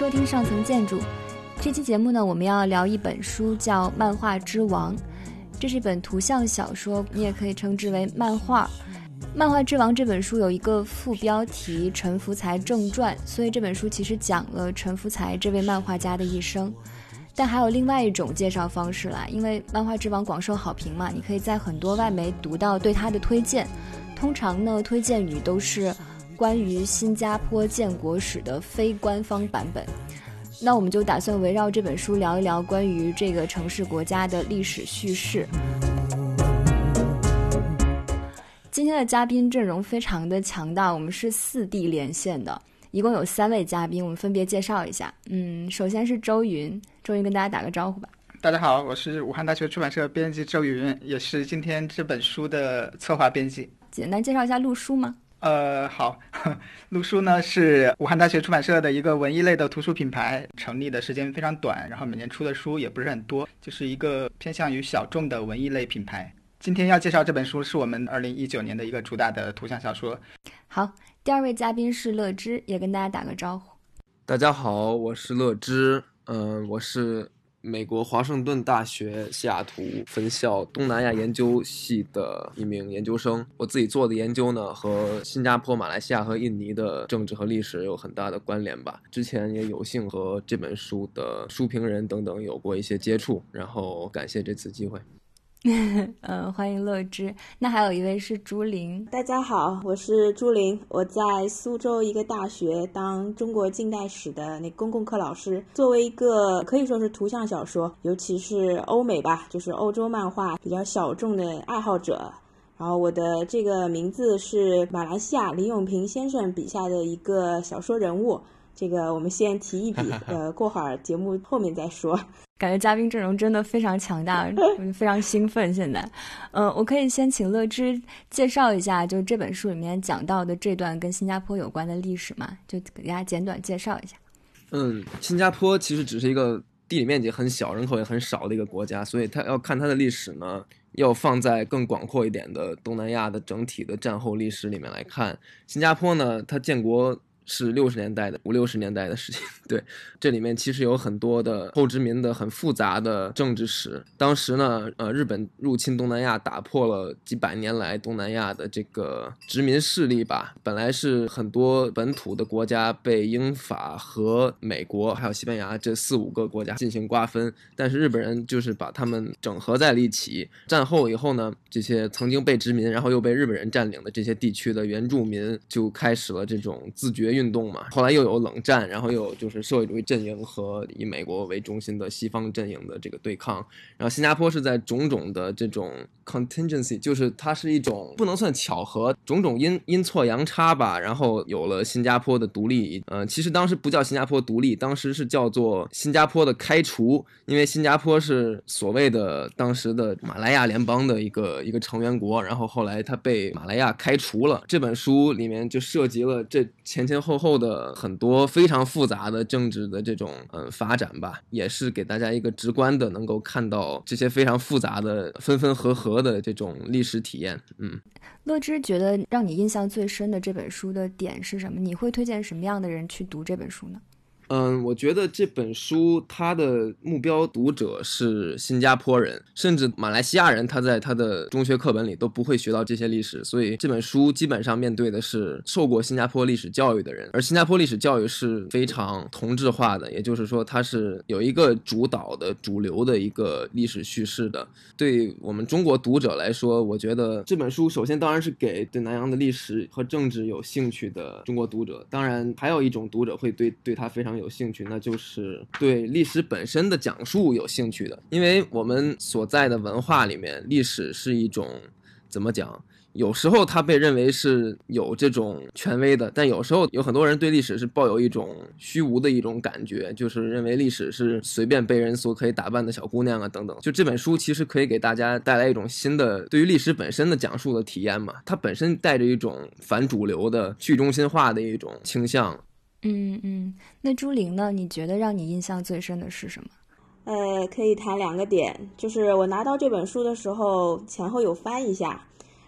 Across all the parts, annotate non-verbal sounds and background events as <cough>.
收听上层建筑。这期节目呢，我们要聊一本书，叫《漫画之王》。这是一本图像小说，你也可以称之为漫画。《漫画之王》这本书有一个副标题《陈福才正传》，所以这本书其实讲了陈福才这位漫画家的一生。但还有另外一种介绍方式啦，因为《漫画之王》广受好评嘛，你可以在很多外媒读到对他的推荐。通常呢，推荐语都是关于新加坡建国史的非官方版本。那我们就打算围绕这本书聊一聊关于这个城市国家的历史叙事。今天的嘉宾阵容非常的强大，我们是四地连线的，一共有三位嘉宾，我们分别介绍一下。嗯，首先是周云，周云跟大家打个招呼吧。大家好，我是武汉大学出版社编辑周云，也是今天这本书的策划编辑。简单介绍一下陆书吗？呃，好，<laughs> 陆书呢是武汉大学出版社的一个文艺类的图书品牌，成立的时间非常短，然后每年出的书也不是很多，就是一个偏向于小众的文艺类品牌。今天要介绍这本书是我们二零一九年的一个主打的图像小说。好，第二位嘉宾是乐之，也跟大家打个招呼。大家好，我是乐之，嗯，我是。美国华盛顿大学西雅图分校东南亚研究系的一名研究生，我自己做的研究呢，和新加坡、马来西亚和印尼的政治和历史有很大的关联吧。之前也有幸和这本书的书评人等等有过一些接触，然后感谢这次机会。嗯，<laughs> 欢迎乐之。那还有一位是朱玲，大家好，我是朱玲，我在苏州一个大学当中国近代史的那公共课老师。作为一个可以说是图像小说，尤其是欧美吧，就是欧洲漫画比较小众的爱好者。然后我的这个名字是马来西亚李永平先生笔下的一个小说人物。这个我们先提一笔，呃，过会儿节目后面再说。感觉嘉宾阵容真的非常强大，<laughs> 非常兴奋。现在，嗯，我可以先请乐之介绍一下，就这本书里面讲到的这段跟新加坡有关的历史嘛？就给大家简短介绍一下。嗯，新加坡其实只是一个地理面积很小、人口也很少的一个国家，所以它要看它的历史呢，要放在更广阔一点的东南亚的整体的战后历史里面来看。新加坡呢，它建国。是六十年代的五六十年代的事情，<laughs> 对，这里面其实有很多的后殖民的很复杂的政治史。当时呢，呃，日本入侵东南亚，打破了几百年来东南亚的这个殖民势力吧。本来是很多本土的国家被英法和美国还有西班牙这四五个国家进行瓜分，但是日本人就是把他们整合在了一起。战后以后呢，这些曾经被殖民然后又被日本人占领的这些地区的原住民就开始了这种自觉运。动嘛，后来又有冷战，然后又有就是社会主义阵营和以美国为中心的西方阵营的这个对抗。然后新加坡是在种种的这种 contingency，就是它是一种不能算巧合，种种阴阴错阳差吧。然后有了新加坡的独立，呃，其实当时不叫新加坡独立，当时是叫做新加坡的开除，因为新加坡是所谓的当时的马来亚联邦的一个一个成员国，然后后来它被马来亚开除了。这本书里面就涉及了这前前后。后的很多非常复杂的政治的这种嗯发展吧，也是给大家一个直观的能够看到这些非常复杂的分分合合的这种历史体验。嗯，乐之觉得让你印象最深的这本书的点是什么？你会推荐什么样的人去读这本书呢？嗯，我觉得这本书它的目标读者是新加坡人，甚至马来西亚人，他在他的中学课本里都不会学到这些历史，所以这本书基本上面对的是受过新加坡历史教育的人，而新加坡历史教育是非常同质化的，也就是说它是有一个主导的主流的一个历史叙事的。对我们中国读者来说，我觉得这本书首先当然是给对南洋的历史和政治有兴趣的中国读者，当然还有一种读者会对对他非常。有兴趣，那就是对历史本身的讲述有兴趣的，因为我们所在的文化里面，历史是一种怎么讲？有时候它被认为是有这种权威的，但有时候有很多人对历史是抱有一种虚无的一种感觉，就是认为历史是随便被人所可以打扮的小姑娘啊等等。就这本书其实可以给大家带来一种新的对于历史本身的讲述的体验嘛，它本身带着一种反主流的去中心化的一种倾向。嗯嗯，那朱玲呢？你觉得让你印象最深的是什么？呃，可以谈两个点，就是我拿到这本书的时候，前后有翻一下，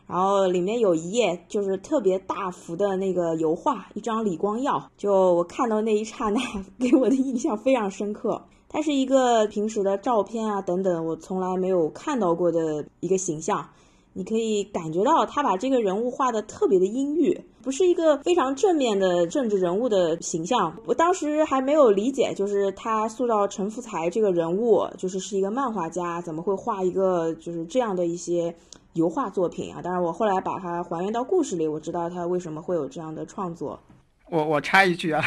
然后里面有一页就是特别大幅的那个油画，一张李光耀，就我看到那一刹那，<laughs> 给我的印象非常深刻。它是一个平时的照片啊等等，我从来没有看到过的一个形象。你可以感觉到他把这个人物画的特别的阴郁，不是一个非常正面的政治人物的形象。我当时还没有理解，就是他塑造陈福才这个人物，就是是一个漫画家，怎么会画一个就是这样的一些油画作品啊？当然，我后来把它还原到故事里，我知道他为什么会有这样的创作。我我插一句啊，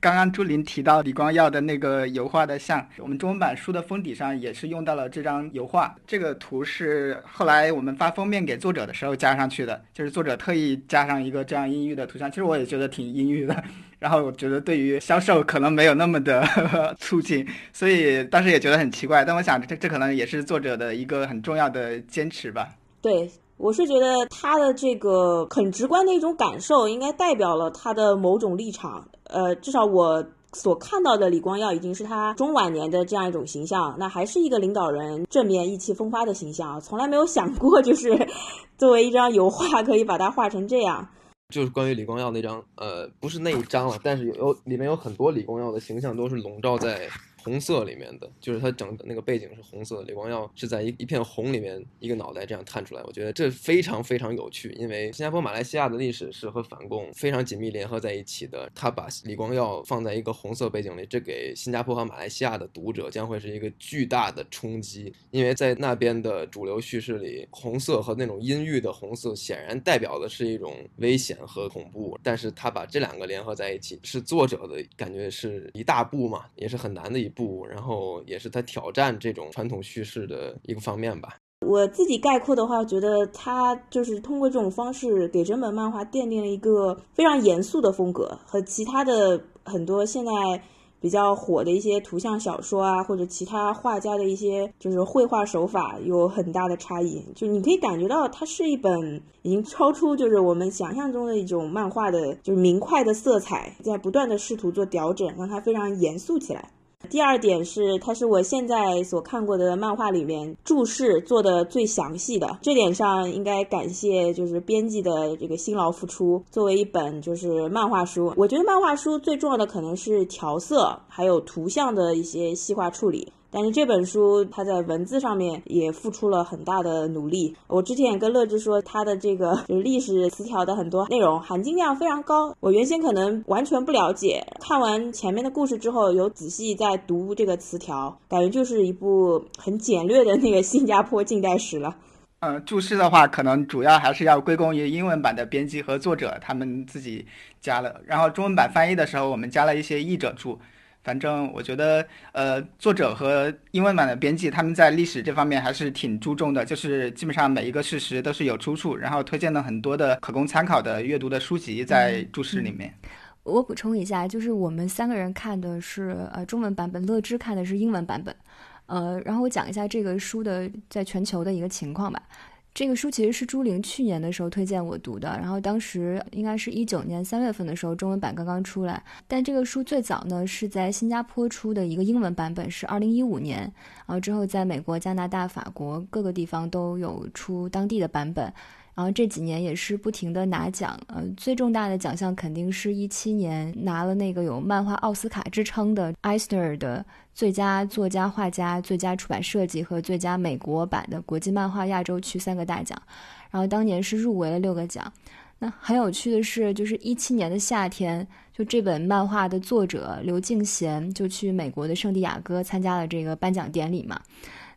刚刚朱琳提到李光耀的那个油画的像，我们中文版书的封底上也是用到了这张油画。这个图是后来我们发封面给作者的时候加上去的，就是作者特意加上一个这样阴郁的图像。其实我也觉得挺阴郁的，然后我觉得对于销售可能没有那么的 <laughs> 促进，所以当时也觉得很奇怪。但我想这这可能也是作者的一个很重要的坚持吧。对。我是觉得他的这个很直观的一种感受，应该代表了他的某种立场。呃，至少我所看到的李光耀已经是他中晚年的这样一种形象，那还是一个领导人正面意气风发的形象。从来没有想过，就是作为一张油画，可以把它画成这样。就是关于李光耀那张，呃，不是那一张了，但是有里面有很多李光耀的形象都是笼罩在。红色里面的，就是它整的那个背景是红色的，李光耀是在一一片红里面，一个脑袋这样探出来。我觉得这非常非常有趣，因为新加坡、马来西亚的历史是和反共非常紧密联合在一起的。他把李光耀放在一个红色背景里，这给新加坡和马来西亚的读者将会是一个巨大的冲击，因为在那边的主流叙事里，红色和那种阴郁的红色显然代表的是一种危险和恐怖，但是他把这两个联合在一起，是作者的感觉是一大步嘛，也是很难的一。步，然后也是他挑战这种传统叙事的一个方面吧。我自己概括的话，觉得他就是通过这种方式给整本漫画奠定了一个非常严肃的风格，和其他的很多现在比较火的一些图像小说啊，或者其他画家的一些就是绘画手法有很大的差异。就你可以感觉到，它是一本已经超出就是我们想象中的一种漫画的，就是明快的色彩，在不断的试图做调整，让它非常严肃起来。第二点是，它是我现在所看过的漫画里面注释做的最详细的，这点上应该感谢就是编辑的这个辛劳付出。作为一本就是漫画书，我觉得漫画书最重要的可能是调色，还有图像的一些细化处理。但是这本书它在文字上面也付出了很大的努力。我之前也跟乐之说，它的这个就是历史词条的很多内容含金量非常高。我原先可能完全不了解，看完前面的故事之后，有仔细在读这个词条，感觉就是一部很简略的那个新加坡近代史了。嗯，注释的话，可能主要还是要归功于英文版的编辑和作者他们自己加了，然后中文版翻译的时候，我们加了一些译者注。反正我觉得，呃，作者和英文版的编辑他们在历史这方面还是挺注重的，就是基本上每一个事实都是有出处，然后推荐了很多的可供参考的阅读的书籍在注释里面。我补充一下，就是我们三个人看的是呃中文版本，乐之看的是英文版本，呃，然后我讲一下这个书的在全球的一个情况吧。这个书其实是朱玲去年的时候推荐我读的，然后当时应该是一九年三月份的时候，中文版刚刚出来。但这个书最早呢是在新加坡出的一个英文版本，是二零一五年，然后之后在美国、加拿大、法国各个地方都有出当地的版本。然后这几年也是不停的拿奖，呃，最重大的奖项肯定是一七年拿了那个有漫画奥斯卡之称的艾斯特尔的最佳作家、画家、最佳出版设计和最佳美国版的国际漫画亚洲区三个大奖。然后当年是入围了六个奖。那很有趣的是，就是一七年的夏天，就这本漫画的作者刘敬贤就去美国的圣地亚哥参加了这个颁奖典礼嘛。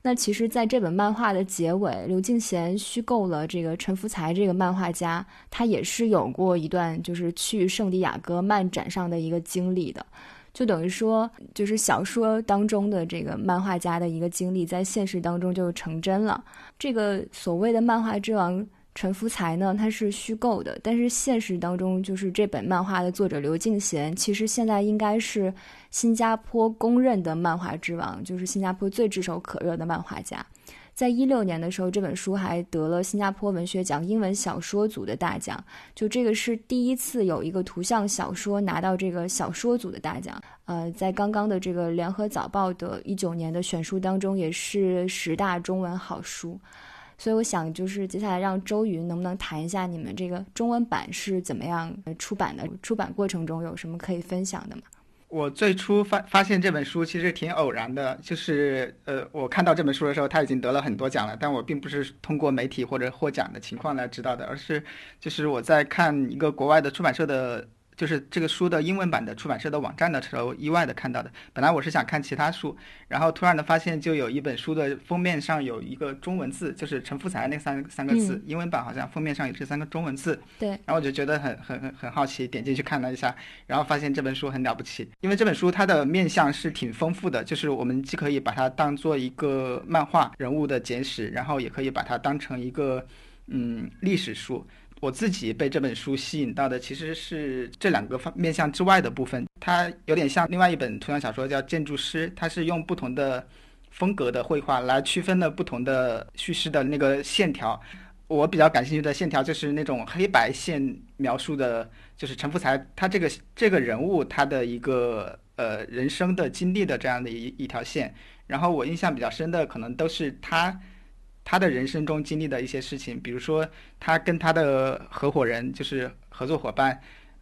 那其实，在这本漫画的结尾，刘敬贤虚构了这个陈福才这个漫画家，他也是有过一段就是去圣地亚哥漫展上的一个经历的，就等于说，就是小说当中的这个漫画家的一个经历，在现实当中就成真了。这个所谓的漫画之王。陈福才呢，他是虚构的，但是现实当中，就是这本漫画的作者刘敬贤，其实现在应该是新加坡公认的漫画之王，就是新加坡最炙手可热的漫画家。在一六年的时候，这本书还得了新加坡文学奖英文小说组的大奖，就这个是第一次有一个图像小说拿到这个小说组的大奖。呃，在刚刚的这个联合早报的一九年的选书当中，也是十大中文好书。所以我想就是接下来让周云能不能谈一下你们这个中文版是怎么样出版的？出版过程中有什么可以分享的吗？我最初发发现这本书其实挺偶然的，就是呃，我看到这本书的时候，他已经得了很多奖了，但我并不是通过媒体或者获奖的情况来知道的，而是就是我在看一个国外的出版社的。就是这个书的英文版的出版社的网站的时候，意外的看到的。本来我是想看其他书，然后突然的发现，就有一本书的封面上有一个中文字，就是陈福才那三三个字。英文版好像封面上有这三个中文字。对。然后我就觉得很很很很好奇，点进去看了一下，然后发现这本书很了不起，因为这本书它的面向是挺丰富的，就是我们既可以把它当做一个漫画人物的简史，然后也可以把它当成一个嗯历史书。我自己被这本书吸引到的其实是这两个方面向之外的部分，它有点像另外一本图像小说叫《建筑师》，它是用不同的风格的绘画来区分了不同的叙事的那个线条。我比较感兴趣的线条就是那种黑白线描述的，就是陈福才他这个这个人物他的一个呃人生的经历的这样的一一条线。然后我印象比较深的可能都是他。他的人生中经历的一些事情，比如说他跟他的合伙人，就是合作伙伴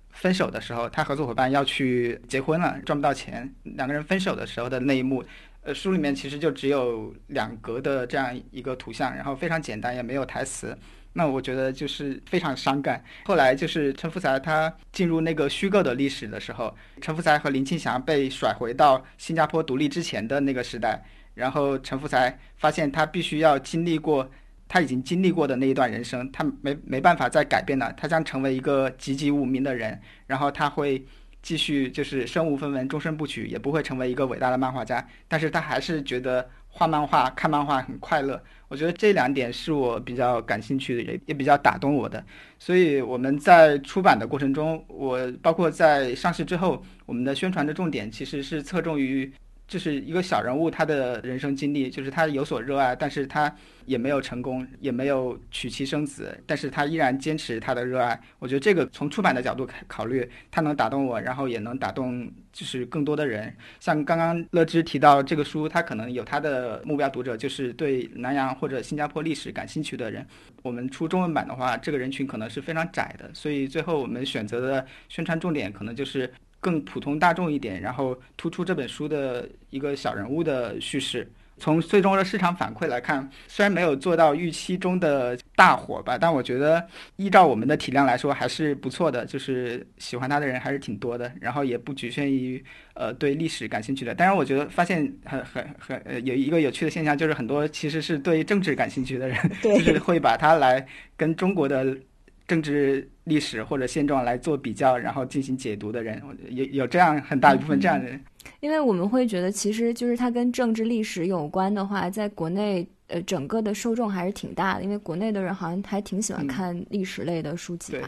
分手的时候，他合作伙伴要去结婚了，赚不到钱，两个人分手的时候的那一幕，呃，书里面其实就只有两格的这样一个图像，然后非常简单，也没有台词。那我觉得就是非常伤感。后来就是陈福才他进入那个虚构的历史的时候，陈福才和林青霞被甩回到新加坡独立之前的那个时代。然后陈福才发现他必须要经历过他已经经历过的那一段人生，他没没办法再改变了，他将成为一个籍籍无名的人。然后他会继续就是身无分文，终身不娶，也不会成为一个伟大的漫画家。但是他还是觉得画漫画、看漫画很快乐。我觉得这两点是我比较感兴趣的，也也比较打动我的。所以我们在出版的过程中，我包括在上市之后，我们的宣传的重点其实是侧重于。就是一个小人物，他的人生经历，就是他有所热爱，但是他也没有成功，也没有娶妻生子，但是他依然坚持他的热爱。我觉得这个从出版的角度考虑，他能打动我，然后也能打动就是更多的人。像刚刚乐之提到这个书，他可能有他的目标读者，就是对南洋或者新加坡历史感兴趣的人。我们出中文版的话，这个人群可能是非常窄的，所以最后我们选择的宣传重点可能就是。更普通大众一点，然后突出这本书的一个小人物的叙事。从最终的市场反馈来看，虽然没有做到预期中的大火吧，但我觉得依照我们的体量来说还是不错的。就是喜欢他的人还是挺多的，然后也不局限于呃对历史感兴趣的。当然，我觉得发现很很很有一个有趣的现象，就是很多其实是对政治感兴趣的人，<laughs> 就是会把它来跟中国的。政治历史或者现状来做比较，然后进行解读的人，有有这样很大一部分这样的人。因为我们会觉得，其实就是它跟政治历史有关的话，在国内呃整个的受众还是挺大的，因为国内的人好像还挺喜欢看历史类的书籍。对，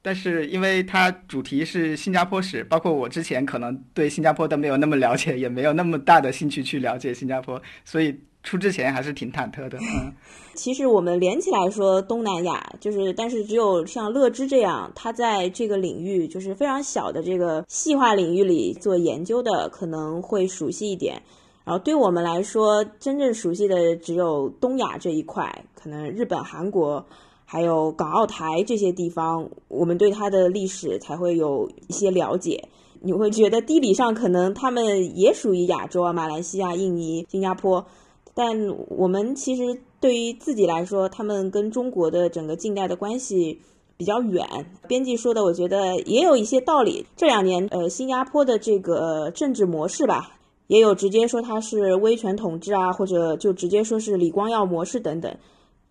但是因为它主题是新加坡史，包括我之前可能对新加坡都没有那么了解，也没有那么大的兴趣去了解新加坡，所以。出之前还是挺忐忑的。嗯，<laughs> 其实我们连起来说东南亚，就是但是只有像乐之这样，他在这个领域就是非常小的这个细化领域里做研究的，可能会熟悉一点。然后对我们来说，真正熟悉的只有东亚这一块，可能日本、韩国，还有港澳台这些地方，我们对它的历史才会有一些了解。你会觉得地理上可能他们也属于亚洲啊，马来西亚、印尼、新加坡。但我们其实对于自己来说，他们跟中国的整个近代的关系比较远。编辑说的，我觉得也有一些道理。这两年，呃，新加坡的这个政治模式吧，也有直接说它是威权统治啊，或者就直接说是李光耀模式等等。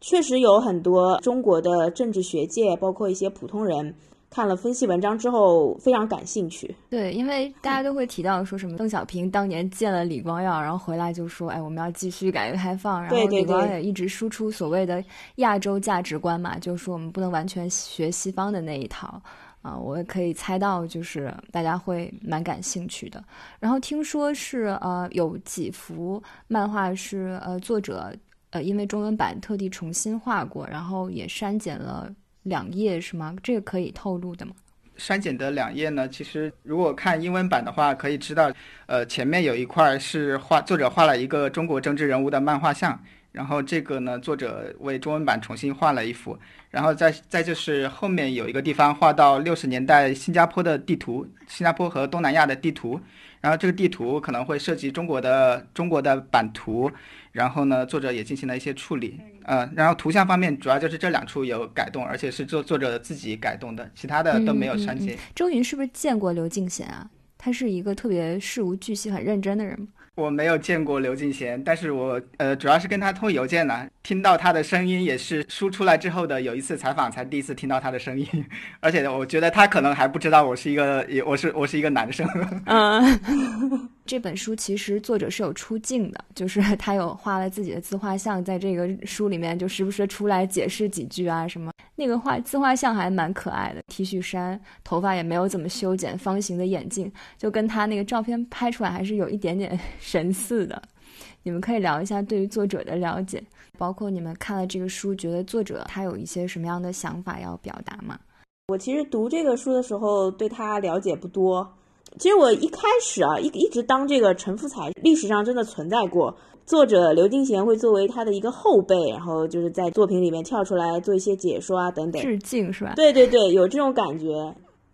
确实有很多中国的政治学界，包括一些普通人。看了分析文章之后，非常感兴趣。对，因为大家都会提到说什么邓小平当年见了李光耀，然后回来就说：“哎，我们要继续改革开放。”然后李光耀也一直输出所谓的亚洲价值观嘛，就是说我们不能完全学西方的那一套啊。我也可以猜到，就是大家会蛮感兴趣的。然后听说是呃，有几幅漫画是呃作者呃因为中文版特地重新画过，然后也删减了。两页是吗？这个可以透露的吗？删减的两页呢？其实如果看英文版的话，可以知道，呃，前面有一块是画作者画了一个中国政治人物的漫画像，然后这个呢，作者为中文版重新画了一幅，然后再再就是后面有一个地方画到六十年代新加坡的地图，新加坡和东南亚的地图，然后这个地图可能会涉及中国的中国的版图，然后呢，作者也进行了一些处理，呃，然后图像方面主要就是这两处有改动，而且是作作者自己改动的，其他的都没有删减。周云是不是见过刘敬贤啊？他是一个特别事无巨细、很认真的人吗？我没有见过刘敬贤，但是我呃主要是跟他通邮件呢，听到他的声音也是书出来之后的有一次采访才第一次听到他的声音，<laughs> 而且我觉得他可能还不知道我是一个，我是我是一个男生。嗯，<laughs> 这本书其实作者是有出镜的，就是他有画了自己的自画像，在这个书里面就时不时出来解释几句啊什么。那个画自画像还蛮可爱的，T 恤衫，头发也没有怎么修剪，方形的眼镜，就跟他那个照片拍出来还是有一点点神似的。你们可以聊一下对于作者的了解，包括你们看了这个书，觉得作者他有一些什么样的想法要表达吗？我其实读这个书的时候对他了解不多，其实我一开始啊一一直当这个陈福才历史上真的存在过。作者刘敬贤会作为他的一个后辈，然后就是在作品里面跳出来做一些解说啊等等，致敬是吧？对对对，有这种感觉。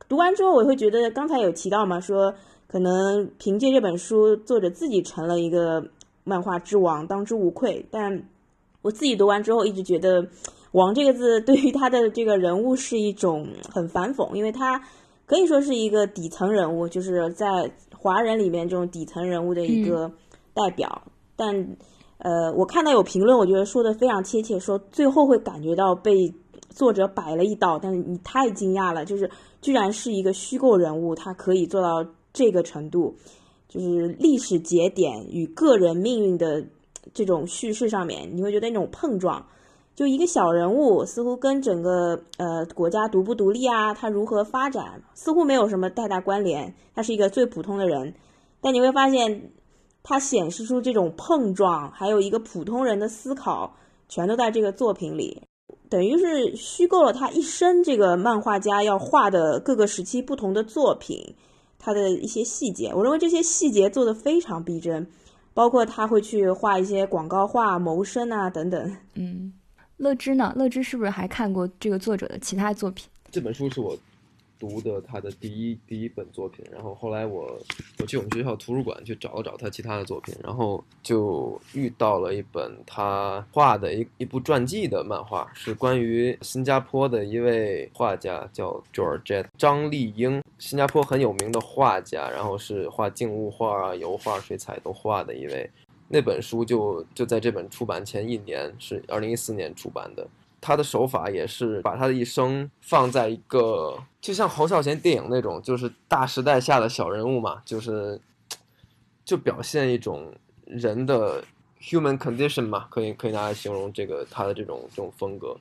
读完之后，我会觉得刚才有提到嘛，说可能凭借这本书，作者自己成了一个漫画之王，当之无愧。但我自己读完之后，一直觉得“王”这个字对于他的这个人物是一种很反讽，因为他可以说是一个底层人物，就是在华人里面这种底层人物的一个代表。但，呃，我看到有评论，我觉得说的非常贴切，说最后会感觉到被作者摆了一道，但是你太惊讶了，就是居然是一个虚构人物，他可以做到这个程度，就是历史节点与个人命运的这种叙事上面，你会觉得那种碰撞，就一个小人物似乎跟整个呃国家独不独立啊，他如何发展，似乎没有什么太大关联，他是一个最普通的人，但你会发现。他显示出这种碰撞，还有一个普通人的思考，全都在这个作品里，等于是虚构了他一生这个漫画家要画的各个时期不同的作品，他的一些细节，我认为这些细节做的非常逼真，包括他会去画一些广告画、谋生啊等等。嗯，乐之呢？乐之是不是还看过这个作者的其他作品？这本书是我。读的他的第一第一本作品，然后后来我我去我们学校图书馆去找了找他其他的作品，然后就遇到了一本他画的一一部传记的漫画，是关于新加坡的一位画家叫 George 张丽英，新加坡很有名的画家，然后是画静物画啊、油画、水彩都画的一位。那本书就就在这本出版前一年，是二零一四年出版的。他的手法也是把他的一生放在一个，就像侯孝贤电影那种，就是大时代下的小人物嘛，就是，就表现一种人的 human condition 嘛，可以可以拿来形容这个他的这种这种风格。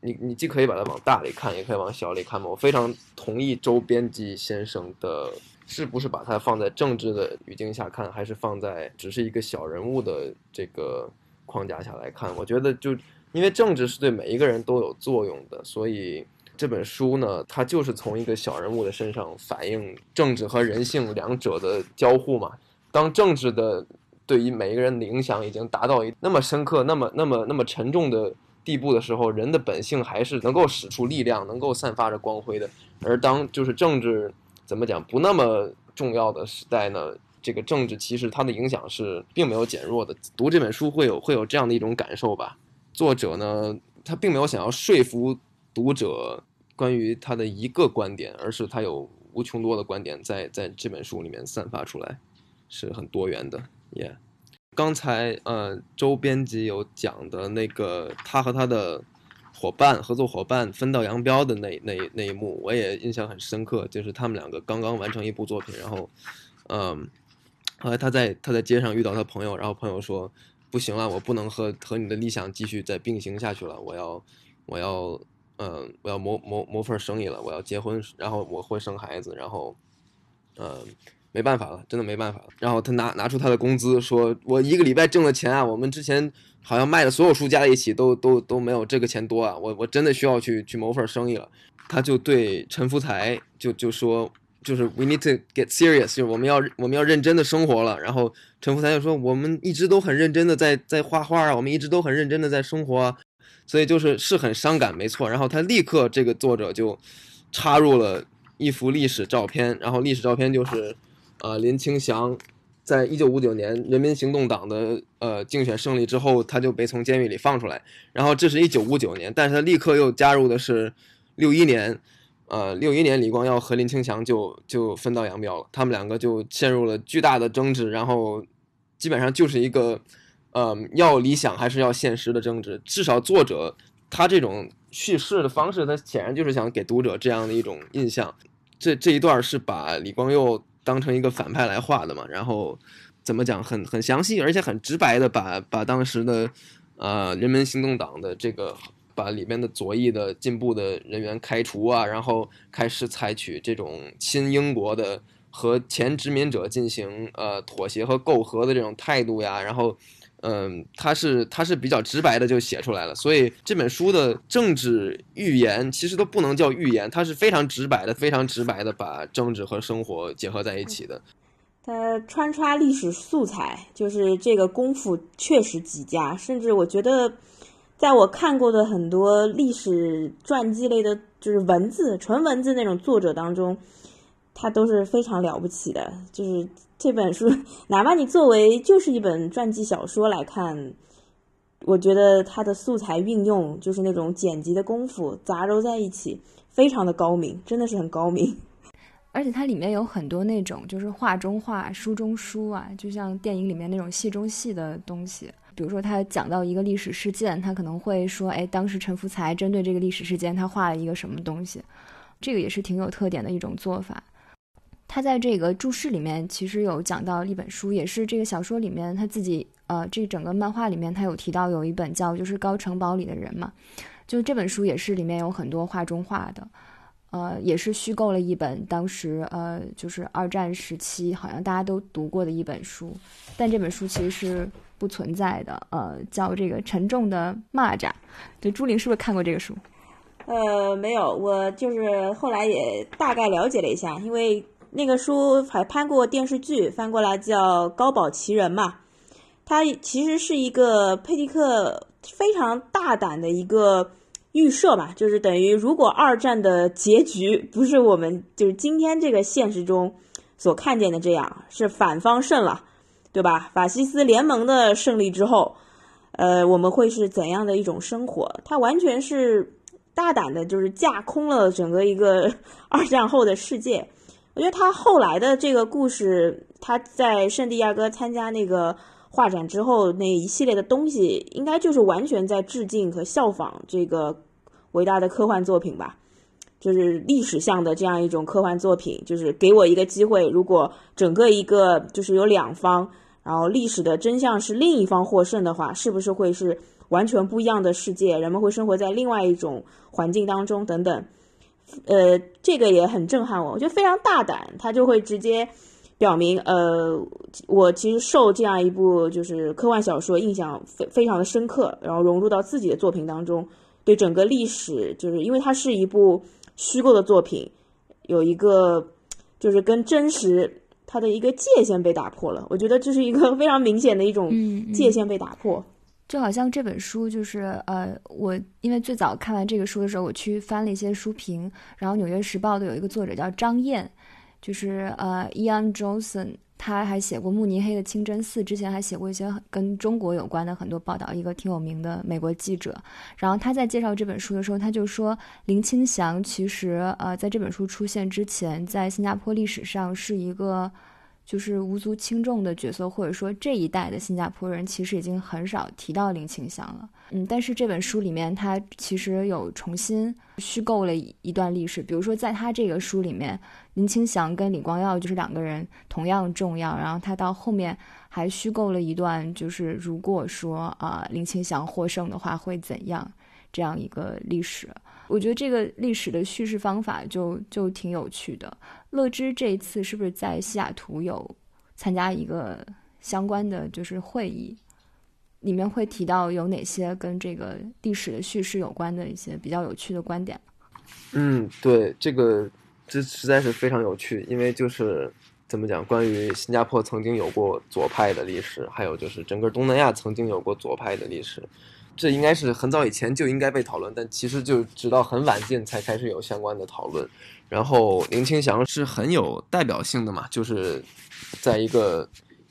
你你既可以把它往大里看，也可以往小里看嘛。我非常同意周编辑先生的，是不是把它放在政治的语境下看，还是放在只是一个小人物的这个框架下来看？我觉得就。因为政治是对每一个人都有作用的，所以这本书呢，它就是从一个小人物的身上反映政治和人性两者的交互嘛。当政治的对于每一个人的影响已经达到一那么深刻、那么、那么、那么沉重的地步的时候，人的本性还是能够使出力量，能够散发着光辉的。而当就是政治怎么讲不那么重要的时代呢，这个政治其实它的影响是并没有减弱的。读这本书会有会有这样的一种感受吧。作者呢，他并没有想要说服读者关于他的一个观点，而是他有无穷多的观点在在这本书里面散发出来，是很多元的。耶，刚才呃周编辑有讲的那个他和他的伙伴合作伙伴分道扬镳的那那那一幕，我也印象很深刻。就是他们两个刚刚完成一部作品，然后嗯，后来他在他在街上遇到他朋友，然后朋友说。不行了，我不能和和你的理想继续再并行下去了。我要，我要，嗯，我要谋谋谋份生意了。我要结婚，然后我会生孩子，然后，嗯，没办法了，真的没办法了。然后他拿拿出他的工资，说我一个礼拜挣的钱啊，我们之前好像卖的所有书加在一起都都都没有这个钱多啊。我我真的需要去去谋份生意了。他就对陈福才就就说。就是 we need to get serious，就是我们要我们要认真的生活了。然后陈福才就说，我们一直都很认真的在在画画啊，我们一直都很认真的在生活啊，所以就是是很伤感，没错。然后他立刻这个作者就插入了一幅历史照片，然后历史照片就是呃林清祥。在一九五九年人民行动党的呃竞选胜利之后，他就被从监狱里放出来。然后这是一九五九年，但是他立刻又加入的是六一年，呃，六一年李光耀和林清祥就就分道扬镳了，他们两个就陷入了巨大的争执，然后基本上就是一个呃要理想还是要现实的争执。至少作者他这种叙事的方式，他显然就是想给读者这样的一种印象。这这一段是把李光耀。当成一个反派来画的嘛，然后怎么讲，很很详细，而且很直白的把把当时的呃人民行动党的这个把里面的左翼的进步的人员开除啊，然后开始采取这种亲英国的和前殖民者进行呃妥协和媾和的这种态度呀，然后嗯，他是他是比较直白的就写出来了，所以这本书的政治预言其实都不能叫预言，它是非常直白的，非常直白的把政治和生活结合在一起的。他穿插历史素材，就是这个功夫确实极佳，甚至我觉得，在我看过的很多历史传记类的，就是文字纯文字那种作者当中，他都是非常了不起的，就是。这本书，<laughs> 哪怕你作为就是一本传记小说来看，我觉得它的素材运用就是那种剪辑的功夫杂糅在一起，非常的高明，真的是很高明。<laughs> 而且它里面有很多那种就是画中画、书中书啊，就像电影里面那种戏中戏的东西。比如说，他讲到一个历史事件，他可能会说：“哎，当时陈福才针对这个历史事件，他画了一个什么东西。”这个也是挺有特点的一种做法。他在这个注释里面其实有讲到一本书，也是这个小说里面他自己呃，这整个漫画里面他有提到有一本叫就是高城堡里的人嘛，就这本书也是里面有很多画中画的，呃，也是虚构了一本当时呃就是二战时期好像大家都读过的一本书，但这本书其实是不存在的，呃，叫这个沉重的蚂蚱。对，朱琳是不是看过这个书？呃，没有，我就是后来也大概了解了一下，因为。那个书还拍过电视剧，翻过来叫《高堡奇人》嘛。它其实是一个佩蒂克非常大胆的一个预设吧，就是等于如果二战的结局不是我们就是今天这个现实中所看见的这样，是反方胜了，对吧？法西斯联盟的胜利之后，呃，我们会是怎样的一种生活？它完全是大胆的，就是架空了整个一个 <laughs> 二战后的世界。我觉得他后来的这个故事，他在圣地亚哥参加那个画展之后，那一系列的东西，应该就是完全在致敬和效仿这个伟大的科幻作品吧，就是历史向的这样一种科幻作品。就是给我一个机会，如果整个一个就是有两方，然后历史的真相是另一方获胜的话，是不是会是完全不一样的世界？人们会生活在另外一种环境当中，等等。呃，这个也很震撼我，我觉得非常大胆，他就会直接表明，呃，我其实受这样一部就是科幻小说印象非非常的深刻，然后融入到自己的作品当中，对整个历史，就是因为它是一部虚构的作品，有一个就是跟真实它的一个界限被打破了，我觉得这是一个 <laughs> 非常明显的一种界限被打破。就好像这本书就是呃，我因为最早看完这个书的时候，我去翻了一些书评，然后《纽约时报》的有一个作者叫张燕，就是呃，Ian Johnson，他还写过慕尼黑的清真寺，之前还写过一些跟中国有关的很多报道，一个挺有名的美国记者。然后他在介绍这本书的时候，他就说林清祥其实呃，在这本书出现之前，在新加坡历史上是一个。就是无足轻重的角色，或者说这一代的新加坡人其实已经很少提到林清祥了。嗯，但是这本书里面，他其实有重新虚构了一段历史。比如说，在他这个书里面，林清祥跟李光耀就是两个人同样重要。然后他到后面还虚构了一段，就是如果说啊林清祥获胜的话会怎样这样一个历史。我觉得这个历史的叙事方法就就挺有趣的。乐之这一次是不是在西雅图有参加一个相关的就是会议？里面会提到有哪些跟这个历史的叙事有关的一些比较有趣的观点？嗯，对，这个这实在是非常有趣，因为就是怎么讲，关于新加坡曾经有过左派的历史，还有就是整个东南亚曾经有过左派的历史，这应该是很早以前就应该被讨论，但其实就直到很晚近才开始有相关的讨论。然后林清祥是很有代表性的嘛，就是在一个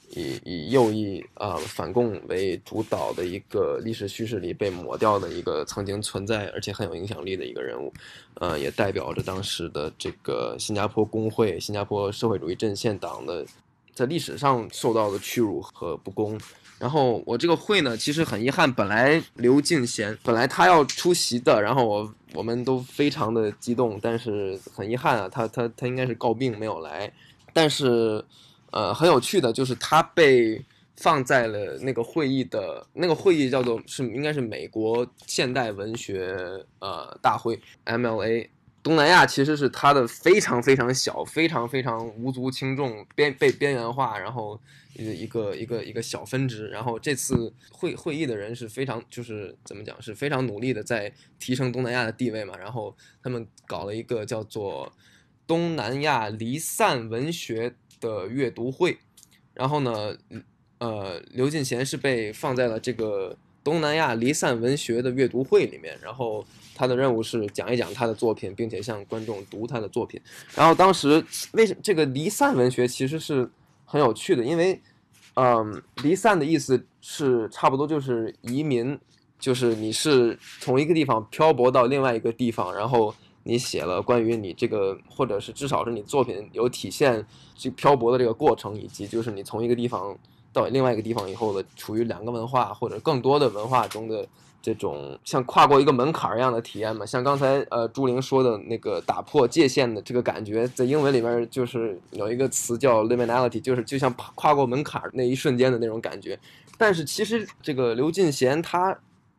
以以右翼啊、反共为主导的一个历史叙事里被抹掉的一个曾经存在而且很有影响力的一个人物，呃，也代表着当时的这个新加坡工会、新加坡社会主义阵线党的在历史上受到的屈辱和不公。然后我这个会呢，其实很遗憾，本来刘敬贤本来他要出席的，然后我我们都非常的激动，但是很遗憾啊，他他他应该是告病没有来。但是，呃，很有趣的就是他被放在了那个会议的那个会议叫做是应该是美国现代文学呃大会 MLA。东南亚其实是它的非常非常小、非常非常无足轻重、边被边缘化，然后一个一个一个小分支。然后这次会会议的人是非常就是怎么讲是非常努力的在提升东南亚的地位嘛。然后他们搞了一个叫做东南亚离散文学的阅读会。然后呢，呃，刘进贤是被放在了这个东南亚离散文学的阅读会里面，然后。他的任务是讲一讲他的作品，并且向观众读他的作品。然后当时为什么这个离散文学其实是很有趣的，因为，嗯，离散的意思是差不多就是移民，就是你是从一个地方漂泊到另外一个地方，然后你写了关于你这个，或者是至少是你作品有体现去漂泊的这个过程，以及就是你从一个地方到另外一个地方以后的处于两个文化或者更多的文化中的。这种像跨过一个门槛一样的体验嘛，像刚才呃朱玲说的那个打破界限的这个感觉，在英文里面就是有一个词叫 liminality，就是就像跨过门槛那一瞬间的那种感觉。但是其实这个刘进贤他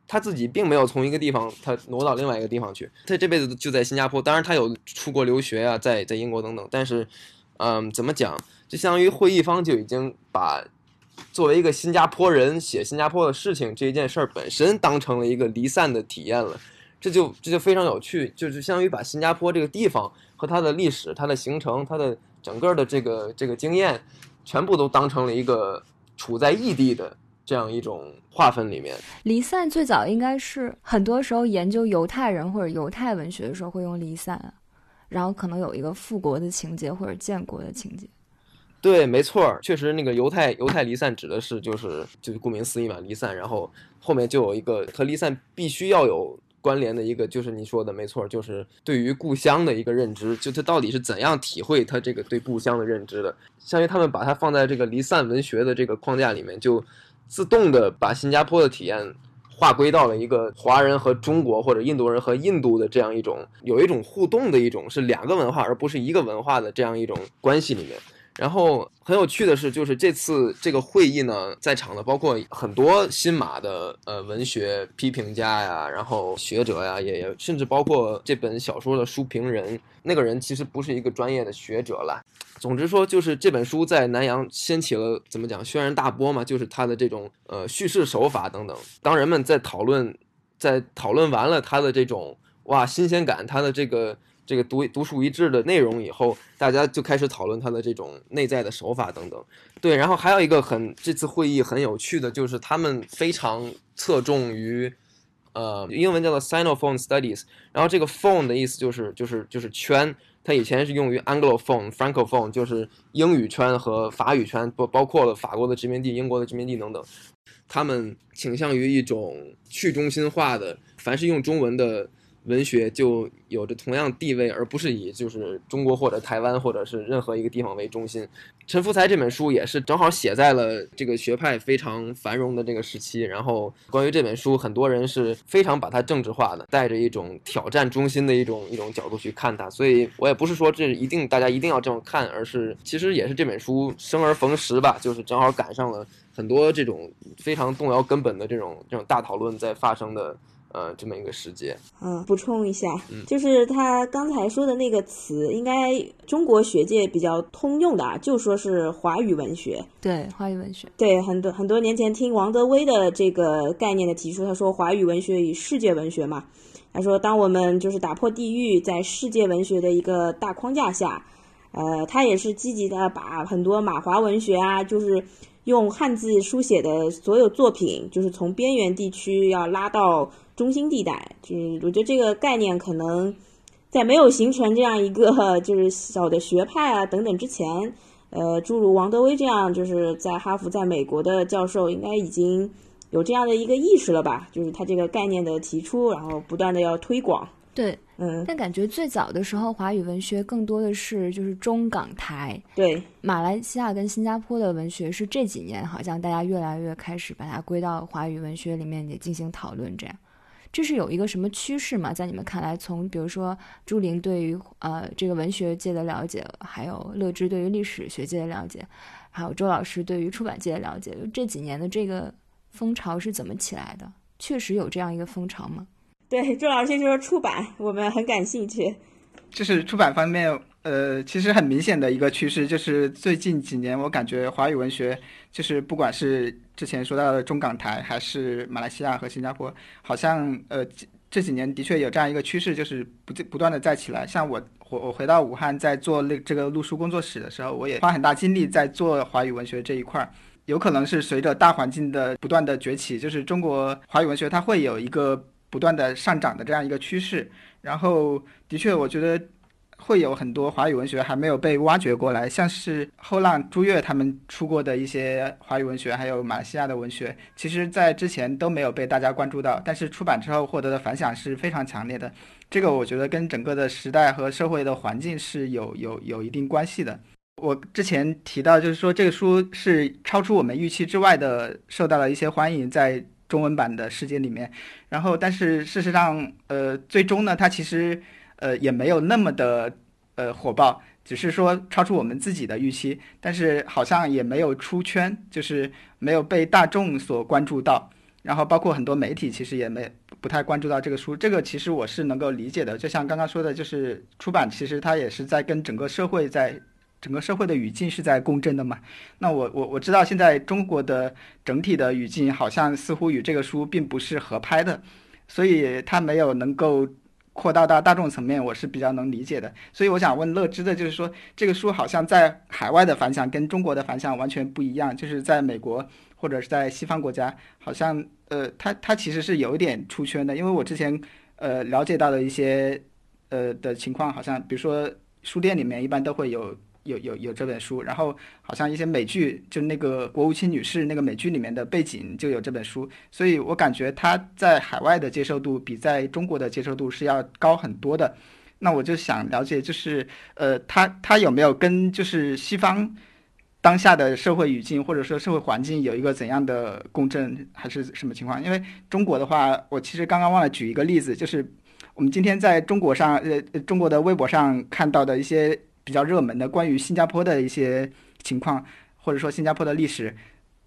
他自己并没有从一个地方他挪到另外一个地方去，他这辈子就在新加坡。当然他有出国留学啊，在在英国等等。但是嗯，怎么讲，就相当于会议方就已经把。作为一个新加坡人写新加坡的事情这一件事儿本身当成了一个离散的体验了，这就这就非常有趣，就是相当于把新加坡这个地方和它的历史、它的形成、它的整个的这个这个经验，全部都当成了一个处在异地的这样一种划分里面。离散最早应该是很多时候研究犹太人或者犹太文学的时候会用离散，然后可能有一个复国的情节或者建国的情节。对，没错，确实那个犹太犹太离散指的是就是就是顾名思义嘛，离散，然后后面就有一个和离散必须要有关联的一个，就是你说的没错，就是对于故乡的一个认知，就他到底是怎样体会他这个对故乡的认知的，相当于他们把它放在这个离散文学的这个框架里面，就自动的把新加坡的体验划归到了一个华人和中国或者印度人和印度的这样一种有一种互动的一种是两个文化而不是一个文化的这样一种关系里面。然后很有趣的是，就是这次这个会议呢，在场的包括很多新马的呃文学批评家呀，然后学者呀，也也甚至包括这本小说的书评人。那个人其实不是一个专业的学者了。总之说，就是这本书在南洋掀起了怎么讲轩然大波嘛，就是他的这种呃叙事手法等等。当人们在讨论，在讨论完了他的这种哇新鲜感，他的这个。这个独独树一帜的内容以后，大家就开始讨论他的这种内在的手法等等。对，然后还有一个很这次会议很有趣的就是他们非常侧重于，呃，英文叫做 Sinophone Studies。然后这个 phone 的意思就是就是就是圈，它以前是用于 Anglophone、Francophone，就是英语圈和法语圈，包包括了法国的殖民地、英国的殖民地等等。他们倾向于一种去中心化的，凡是用中文的。文学就有着同样地位，而不是以就是中国或者台湾或者是任何一个地方为中心。陈福才这本书也是正好写在了这个学派非常繁荣的这个时期。然后关于这本书，很多人是非常把它政治化的，带着一种挑战中心的一种一种角度去看它。所以我也不是说这一定大家一定要这么看，而是其实也是这本书生而逢时吧，就是正好赶上了很多这种非常动摇根本的这种这种大讨论在发生的。呃，这么一个世界。嗯，补充一下，就是他刚才说的那个词，应该中国学界比较通用的啊，就说是华语文学。对，华语文学。对，很多很多年前听王德威的这个概念的提出，他说华语文学与世界文学嘛。他说，当我们就是打破地域，在世界文学的一个大框架下，呃，他也是积极的把很多马华文学啊，就是用汉字书写的所有作品，就是从边缘地区要拉到中心地带。就是我觉得这个概念可能在没有形成这样一个就是小的学派啊等等之前，呃，诸如王德威这样就是在哈佛在美国的教授，应该已经。有这样的一个意识了吧？就是他这个概念的提出，然后不断的要推广。对，嗯，但感觉最早的时候，华语文学更多的是就是中港台。对，马来西亚跟新加坡的文学是这几年好像大家越来越开始把它归到华语文学里面也进行讨论。这样，这是有一个什么趋势吗？在你们看来，从比如说朱琳对于呃这个文学界的了解，还有乐之对于历史学界的了解，还有周老师对于出版界的了解，这几年的这个。风潮是怎么起来的？确实有这样一个风潮吗？<laughs> 对，周老师就说出版，我们很感兴趣。就是出版方面，呃，其实很明显的一个趋势，就是最近几年，我感觉华语文学，就是不管是之前说到的中港台，还是马来西亚和新加坡，好像呃这几年的确有这样一个趋势，就是不不断的在起来。像我我我回到武汉，在做那这个录书工作室的时候，我也花很大精力在做华语文学这一块儿。有可能是随着大环境的不断的崛起，就是中国华语文学它会有一个不断的上涨的这样一个趋势。然后，的确，我觉得会有很多华语文学还没有被挖掘过来，像是后浪、朱越他们出过的一些华语文学，还有马来西亚的文学，其实在之前都没有被大家关注到，但是出版之后获得的反响是非常强烈的。这个我觉得跟整个的时代和社会的环境是有有有一定关系的。我之前提到，就是说这个书是超出我们预期之外的，受到了一些欢迎，在中文版的世界里面。然后，但是事实上，呃，最终呢，它其实呃也没有那么的呃火爆，只是说超出我们自己的预期，但是好像也没有出圈，就是没有被大众所关注到。然后，包括很多媒体其实也没不太关注到这个书。这个其实我是能够理解的，就像刚刚说的，就是出版其实它也是在跟整个社会在。整个社会的语境是在共振的嘛？那我我我知道现在中国的整体的语境好像似乎与这个书并不是合拍的，所以它没有能够扩大到大众层面，我是比较能理解的。所以我想问乐之的就是说，这个书好像在海外的反响跟中国的反响完全不一样，就是在美国或者是在西方国家，好像呃，它它其实是有一点出圈的。因为我之前呃了解到的一些呃的情况，好像比如说书店里面一般都会有。有有有这本书，然后好像一些美剧，就那个国务卿女士那个美剧里面的背景就有这本书，所以我感觉它在海外的接受度比在中国的接受度是要高很多的。那我就想了解，就是呃，它它有没有跟就是西方当下的社会语境或者说社会环境有一个怎样的共振，还是什么情况？因为中国的话，我其实刚刚忘了举一个例子，就是我们今天在中国上呃中国的微博上看到的一些。比较热门的关于新加坡的一些情况，或者说新加坡的历史，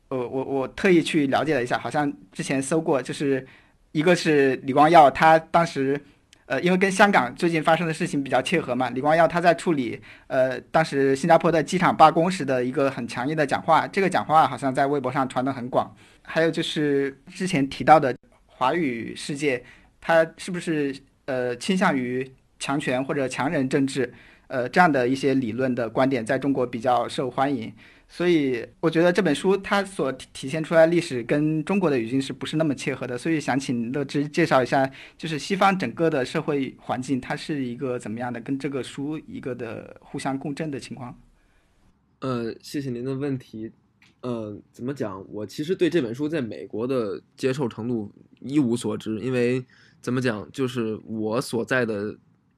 呃，我我特意去了解了一下，好像之前搜过，就是一个是李光耀，他当时，呃，因为跟香港最近发生的事情比较切合嘛，李光耀他在处理呃当时新加坡的机场罢工时的一个很强硬的讲话，这个讲话好像在微博上传得很广。还有就是之前提到的华语世界，他是不是呃倾向于强权或者强人政治？呃，这样的一些理论的观点在中国比较受欢迎，所以我觉得这本书它所体现出来历史跟中国的语境是不是那么切合的？所以想请乐之介绍一下，就是西方整个的社会环境它是一个怎么样的，跟这个书一个的互相共振的情况。呃，谢谢您的问题。呃，怎么讲？我其实对这本书在美国的接受程度一无所知，因为怎么讲，就是我所在的。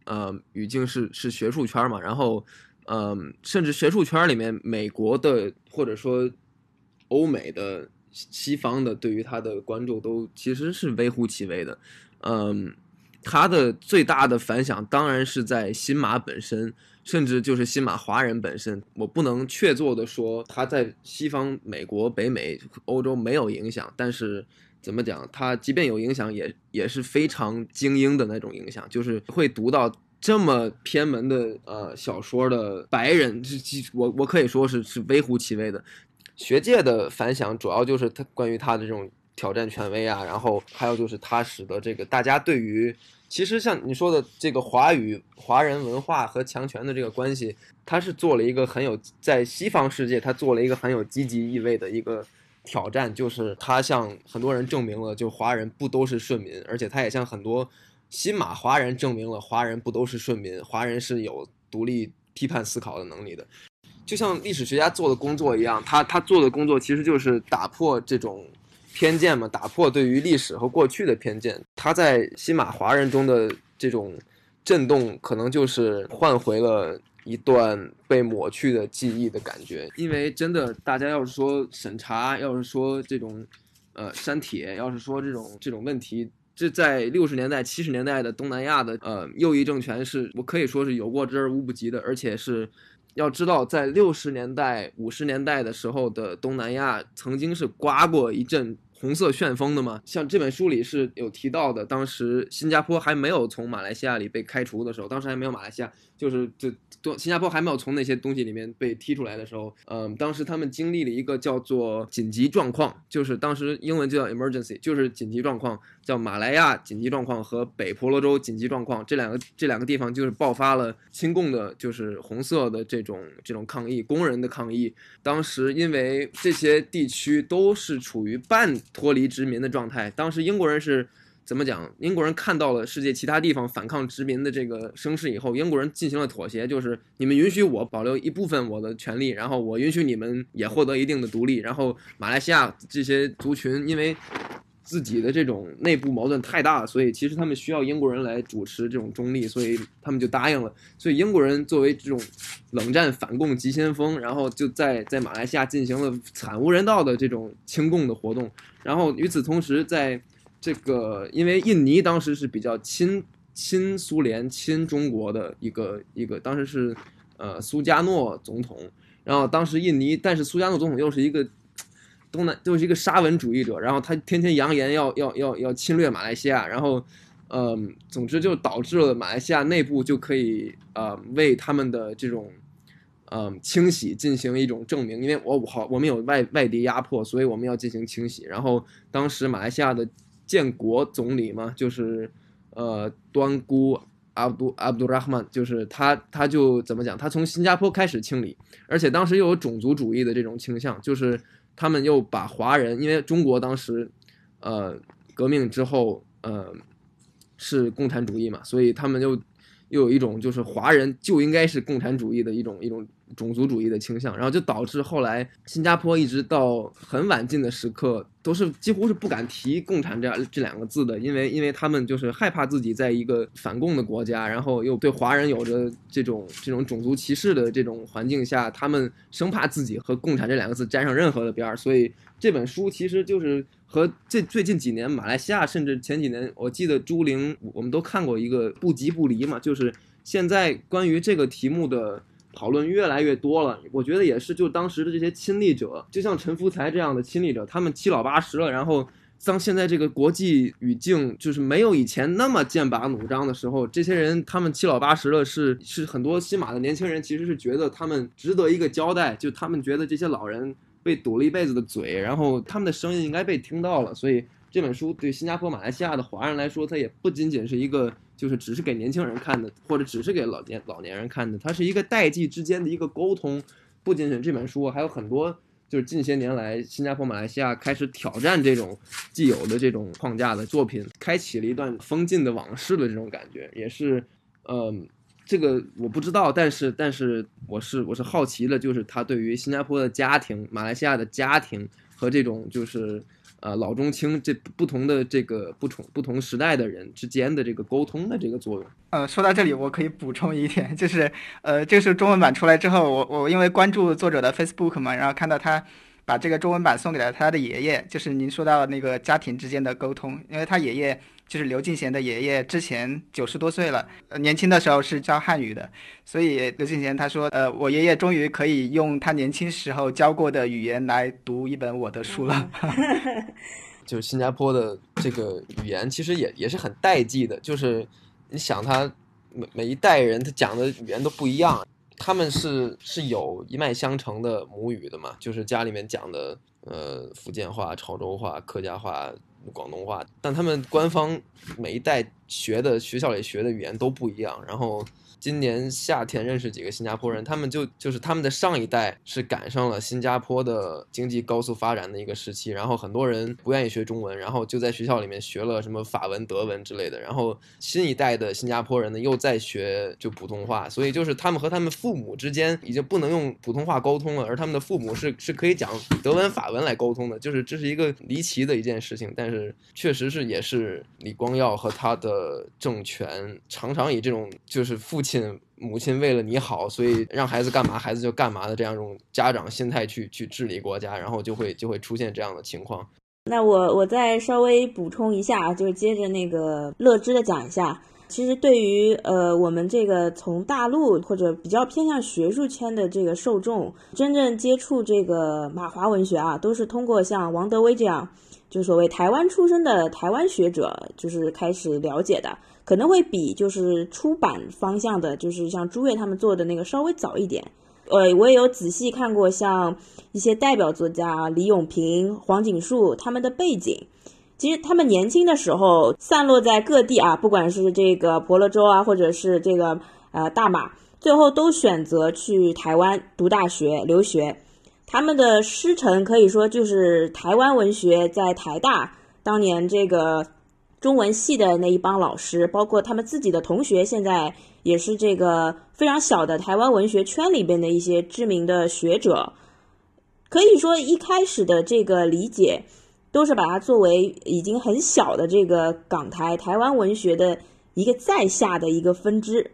呃，语境是是学术圈嘛，然后，嗯，甚至学术圈里面，美国的或者说欧美的西方的，对于他的关注都其实是微乎其微的。嗯，他的最大的反响当然是在新马本身，甚至就是新马华人本身。我不能确凿的说他在西方、美国、北美、欧洲没有影响，但是。怎么讲？他即便有影响，也也是非常精英的那种影响，就是会读到这么偏门的呃小说的白人，这我我可以说是是微乎其微的。学界的反响主要就是他关于他的这种挑战权威啊，然后还有就是他使得这个大家对于其实像你说的这个华语华人文化和强权的这个关系，他是做了一个很有在西方世界，他做了一个很有积极意味的一个挑战，就是他向很多人证明了，就华人不都是顺民，而且他也向很多新马华人证明了，华人不都是顺民，华人是有独立批判思考的能力的。就像历史学家做的工作一样，他他做的工作其实就是打破这种偏见嘛，打破对于历史和过去的偏见。他在新马华人中的这种震动，可能就是换回了一段被抹去的记忆的感觉。因为真的，大家要是说审查，要是说这种呃删帖，要是说这种这种问题，这在六十年代、七十年代的东南亚的呃右翼政权是我可以说是有过之而无不及的，而且是。要知道，在六十年代、五十年代的时候的东南亚，曾经是刮过一阵红色旋风的嘛。像这本书里是有提到的，当时新加坡还没有从马来西亚里被开除的时候，当时还没有马来西亚，就是这东新加坡还没有从那些东西里面被踢出来的时候，嗯，当时他们经历了一个叫做紧急状况，就是当时英文就叫 emergency，就是紧急状况。叫马来亚紧急状况和北婆罗洲紧急状况，这两个这两个地方就是爆发了亲共的，就是红色的这种这种抗议，工人的抗议。当时因为这些地区都是处于半脱离殖民的状态，当时英国人是怎么讲？英国人看到了世界其他地方反抗殖民的这个声势以后，英国人进行了妥协，就是你们允许我保留一部分我的权利，然后我允许你们也获得一定的独立，然后马来西亚这些族群因为。自己的这种内部矛盾太大，所以其实他们需要英国人来主持这种中立，所以他们就答应了。所以英国人作为这种冷战反共急先锋，然后就在在马来西亚进行了惨无人道的这种清共的活动。然后与此同时，在这个因为印尼当时是比较亲亲苏联、亲中国的一个一个，当时是呃苏加诺总统，然后当时印尼，但是苏加诺总统又是一个。东南就是一个沙文主义者，然后他天天扬言要要要要侵略马来西亚，然后，嗯，总之就导致了马来西亚内部就可以呃为他们的这种，嗯清洗进行一种证明，因为我好我们有外外敌压迫，所以我们要进行清洗。然后当时马来西亚的建国总理嘛，就是呃端姑阿卜阿卜杜拉赫曼，就是他他就怎么讲，他从新加坡开始清理，而且当时又有种族主义的这种倾向，就是。他们又把华人，因为中国当时，呃，革命之后，呃，是共产主义嘛，所以他们又又有一种就是华人就应该是共产主义的一种一种。种族主义的倾向，然后就导致后来新加坡一直到很晚近的时刻，都是几乎是不敢提共产这样这两个字的，因为因为他们就是害怕自己在一个反共的国家，然后又对华人有着这种这种种族歧视的这种环境下，他们生怕自己和共产这两个字沾上任何的边儿，所以这本书其实就是和这最近几年马来西亚，甚至前几年我记得朱玲我们都看过一个不即不离嘛，就是现在关于这个题目的。讨论越来越多了，我觉得也是，就当时的这些亲历者，就像陈福才这样的亲历者，他们七老八十了，然后当现在这个国际语境就是没有以前那么剑拔弩张的时候，这些人他们七老八十了，是是很多新马的年轻人其实是觉得他们值得一个交代，就他们觉得这些老人被堵了一辈子的嘴，然后他们的声音应该被听到了，所以这本书对新加坡、马来西亚的华人来说，它也不仅仅是一个。就是只是给年轻人看的，或者只是给老年老年人看的，它是一个代际之间的一个沟通。不仅仅这本书，还有很多就是近些年来新加坡、马来西亚开始挑战这种既有的这种框架的作品，开启了一段封禁的往事的这种感觉。也是，嗯，这个我不知道，但是但是我是我是好奇的，就是他对于新加坡的家庭、马来西亚的家庭和这种就是。呃，老中青这不同的这个不同不同时代的人之间的这个沟通的这个作用。呃，说到这里，我可以补充一点，就是，呃，这是中文版出来之后，我我因为关注作者的 Facebook 嘛，然后看到他把这个中文版送给了他的爷爷，就是您说到那个家庭之间的沟通，因为他爷爷。就是刘敬贤的爷爷，之前九十多岁了，呃，年轻的时候是教汉语的，所以刘敬贤他说，呃，我爷爷终于可以用他年轻时候教过的语言来读一本我的书了。<laughs> <laughs> 就是新加坡的这个语言其实也也是很代际的，就是你想他每每一代人他讲的语言都不一样，他们是是有一脉相承的母语的嘛，就是家里面讲的。呃福建话、潮州话、客家话、广东话，但他们官方每一代学的学校里学的语言都不一样，然后。今年夏天认识几个新加坡人，他们就就是他们的上一代是赶上了新加坡的经济高速发展的一个时期，然后很多人不愿意学中文，然后就在学校里面学了什么法文、德文之类的，然后新一代的新加坡人呢又在学就普通话，所以就是他们和他们父母之间已经不能用普通话沟通了，而他们的父母是是可以讲德文、法文来沟通的，就是这是一个离奇的一件事情，但是确实是也是李光耀和他的政权常常以这种就是父亲。亲母亲为了你好，所以让孩子干嘛孩子就干嘛的这样一种家长心态去去治理国家，然后就会就会出现这样的情况。那我我再稍微补充一下，就是接着那个乐之的讲一下。其实对于呃我们这个从大陆或者比较偏向学术圈的这个受众，真正接触这个马华文学啊，都是通过像王德威这样，就所谓台湾出身的台湾学者，就是开始了解的。可能会比就是出版方向的，就是像朱越他们做的那个稍微早一点。呃，我也有仔细看过像一些代表作家李永平、黄锦树他们的背景。其实他们年轻的时候散落在各地啊，不管是这个婆罗洲啊，或者是这个呃大马，最后都选择去台湾读大学留学。他们的师承可以说就是台湾文学在台大当年这个。中文系的那一帮老师，包括他们自己的同学，现在也是这个非常小的台湾文学圈里边的一些知名的学者。可以说，一开始的这个理解，都是把它作为已经很小的这个港台台湾文学的一个在下的一个分支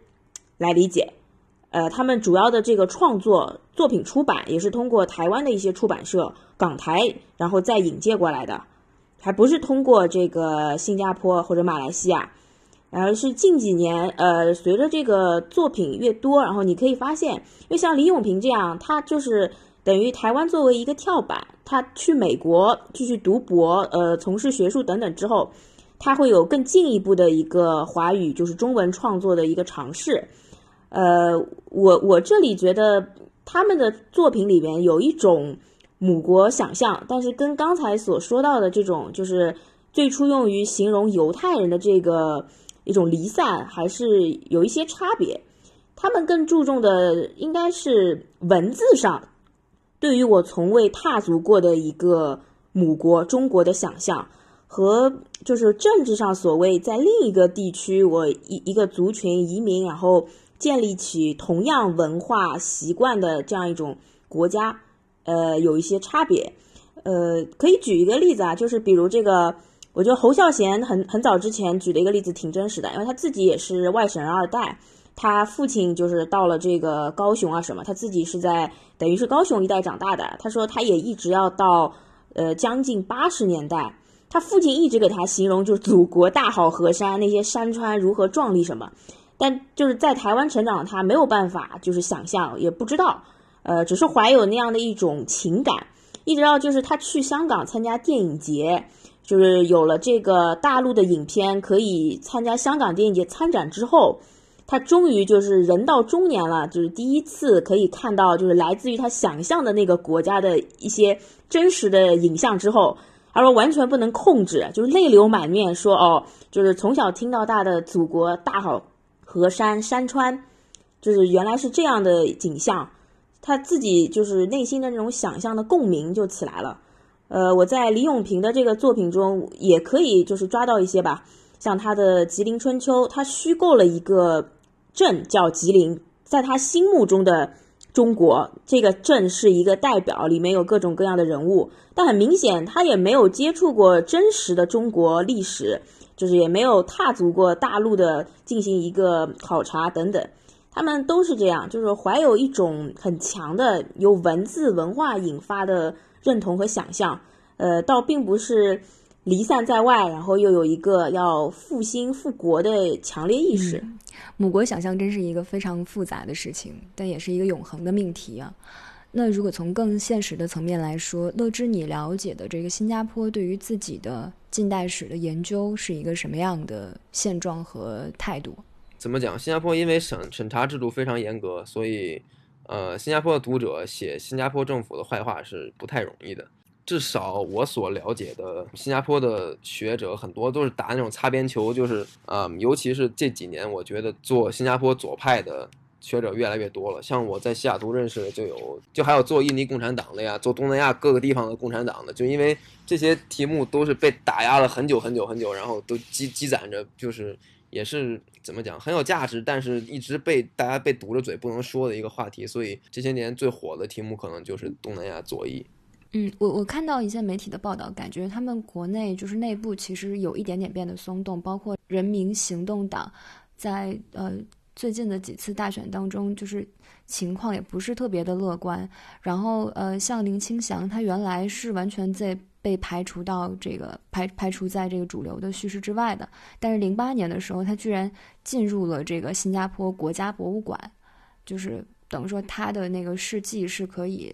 来理解。呃，他们主要的这个创作作品出版，也是通过台湾的一些出版社港台，然后再引介过来的。还不是通过这个新加坡或者马来西亚，而是近几年，呃，随着这个作品越多，然后你可以发现，因为像李永平这样，他就是等于台湾作为一个跳板，他去美国继续读博，呃，从事学术等等之后，他会有更进一步的一个华语，就是中文创作的一个尝试。呃，我我这里觉得他们的作品里边有一种。母国想象，但是跟刚才所说到的这种，就是最初用于形容犹太人的这个一种离散，还是有一些差别。他们更注重的应该是文字上对于我从未踏足过的一个母国中国的想象，和就是政治上所谓在另一个地区我一一个族群移民，然后建立起同样文化习惯的这样一种国家。呃，有一些差别，呃，可以举一个例子啊，就是比如这个，我觉得侯孝贤很很早之前举的一个例子挺真实的，因为他自己也是外省人二代，他父亲就是到了这个高雄啊什么，他自己是在等于是高雄一带长大的，他说他也一直要到呃将近八十年代，他父亲一直给他形容就是祖国大好河山，那些山川如何壮丽什么，但就是在台湾成长，他没有办法就是想象，也不知道。呃，只是怀有那样的一种情感，一直到就是他去香港参加电影节，就是有了这个大陆的影片可以参加香港电影节参展之后，他终于就是人到中年了，就是第一次可以看到就是来自于他想象的那个国家的一些真实的影像之后，他说完全不能控制，就是泪流满面，说哦，就是从小听到大的祖国大好河山山川，就是原来是这样的景象。他自己就是内心的那种想象的共鸣就起来了，呃，我在李永平的这个作品中也可以就是抓到一些吧，像他的《吉林春秋》，他虚构了一个镇叫吉林，在他心目中的中国，这个镇是一个代表，里面有各种各样的人物，但很明显他也没有接触过真实的中国历史，就是也没有踏足过大陆的进行一个考察等等。他们都是这样，就是怀有一种很强的由文字文化引发的认同和想象，呃，倒并不是离散在外，然后又有一个要复兴复国的强烈意识。母国想象真是一个非常复杂的事情，但也是一个永恒的命题啊。那如果从更现实的层面来说，乐之你了解的这个新加坡对于自己的近代史的研究是一个什么样的现状和态度？怎么讲？新加坡因为审审查制度非常严格，所以，呃，新加坡的读者写新加坡政府的坏话是不太容易的。至少我所了解的新加坡的学者很多都是打那种擦边球，就是啊、尤其是这几年，我觉得做新加坡左派的学者越来越多了。像我在西雅图认识的就有，就还有做印尼共产党的呀，做东南亚各个地方的共产党的，就因为这些题目都是被打压了很久很久很久，然后都积积攒着，就是也是怎么讲很有价值，但是一直被大家被堵着嘴不能说的一个话题。所以这些年最火的题目可能就是东南亚左翼。嗯，我我看到一些媒体的报道，感觉他们国内就是内部其实有一点点变得松动，包括人民行动党在呃最近的几次大选当中，就是情况也不是特别的乐观。然后呃，像林清祥，他原来是完全在被排除到这个排排除在这个主流的叙事之外的，但是零八年的时候，他居然进入了这个新加坡国家博物馆，就是等于说他的那个事迹是可以。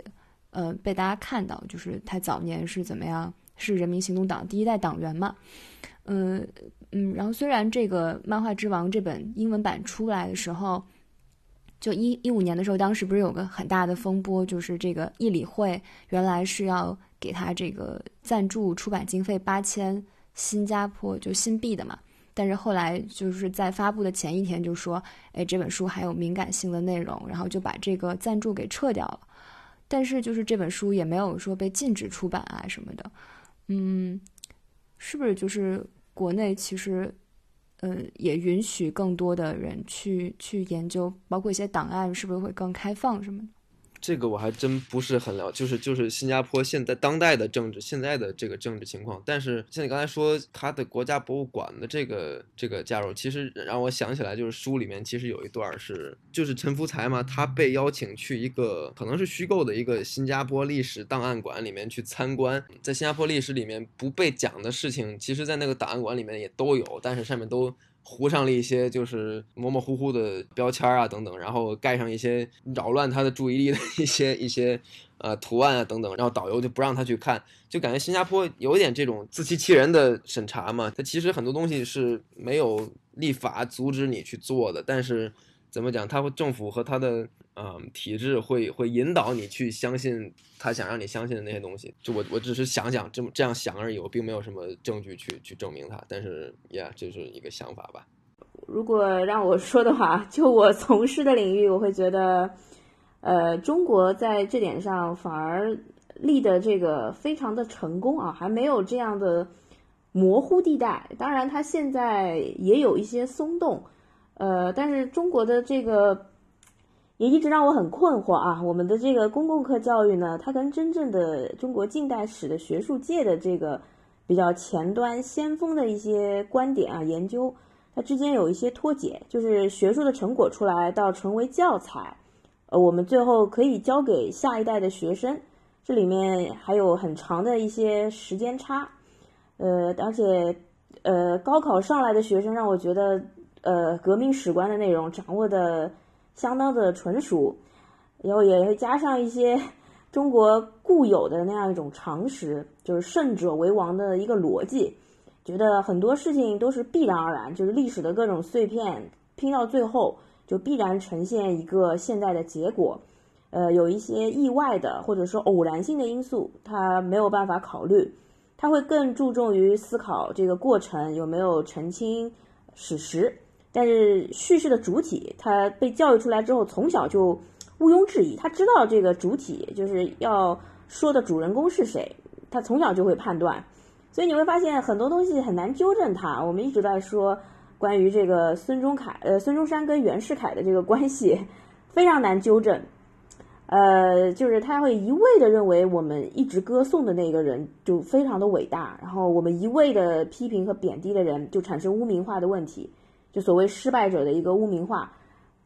呃，被大家看到，就是他早年是怎么样，是人民行动党第一代党员嘛，嗯嗯，然后虽然这个《漫画之王》这本英文版出来的时候，就一一五年的时候，当时不是有个很大的风波，就是这个艺理会原来是要给他这个赞助出版经费八千新加坡就新币的嘛，但是后来就是在发布的前一天就说，哎，这本书还有敏感性的内容，然后就把这个赞助给撤掉了。但是就是这本书也没有说被禁止出版啊什么的，嗯，是不是就是国内其实，呃，也允许更多的人去去研究，包括一些档案是不是会更开放什么的？这个我还真不是很了，就是就是新加坡现在当代的政治，现在的这个政治情况。但是像你刚才说他的国家博物馆的这个这个加入，其实让我想起来，就是书里面其实有一段是，就是陈福才嘛，他被邀请去一个可能是虚构的一个新加坡历史档案馆里面去参观，在新加坡历史里面不被讲的事情，其实在那个档案馆里面也都有，但是上面都。糊上了一些就是模模糊糊的标签啊等等，然后盖上一些扰乱他的注意力的一些一些呃图案啊等等，然后导游就不让他去看，就感觉新加坡有点这种自欺欺人的审查嘛。他其实很多东西是没有立法阻止你去做的，但是怎么讲，他会政府和他的嗯体制会会引导你去相信他想让你相信的那些东西。就我我只是想想这么这样想而已，我并没有什么证据去去证明它。但是呀，这是一个想法吧。如果让我说的话，就我从事的领域，我会觉得，呃，中国在这点上反而立的这个非常的成功啊，还没有这样的模糊地带。当然，它现在也有一些松动，呃，但是中国的这个也一直让我很困惑啊。我们的这个公共课教育呢，它跟真正的中国近代史的学术界的这个比较前端先锋的一些观点啊研究。它之间有一些脱节，就是学术的成果出来到成为教材，呃，我们最后可以交给下一代的学生，这里面还有很长的一些时间差，呃，而且呃，高考上来的学生让我觉得，呃，革命史观的内容掌握的相当的纯熟，然后也会加上一些 <laughs> 中国固有的那样一种常识，就是胜者为王的一个逻辑。觉得很多事情都是必然而然，就是历史的各种碎片拼到最后，就必然呈现一个现在的结果。呃，有一些意外的或者说偶然性的因素，他没有办法考虑，他会更注重于思考这个过程有没有澄清史实。但是叙事的主体，他被教育出来之后，从小就毋庸置疑，他知道这个主体就是要说的主人公是谁，他从小就会判断。所以你会发现很多东西很难纠正他。我们一直在说关于这个孙中凯，呃，孙中山跟袁世凯的这个关系非常难纠正。呃，就是他会一味的认为我们一直歌颂的那个人就非常的伟大，然后我们一味的批评和贬低的人就产生污名化的问题，就所谓失败者的一个污名化，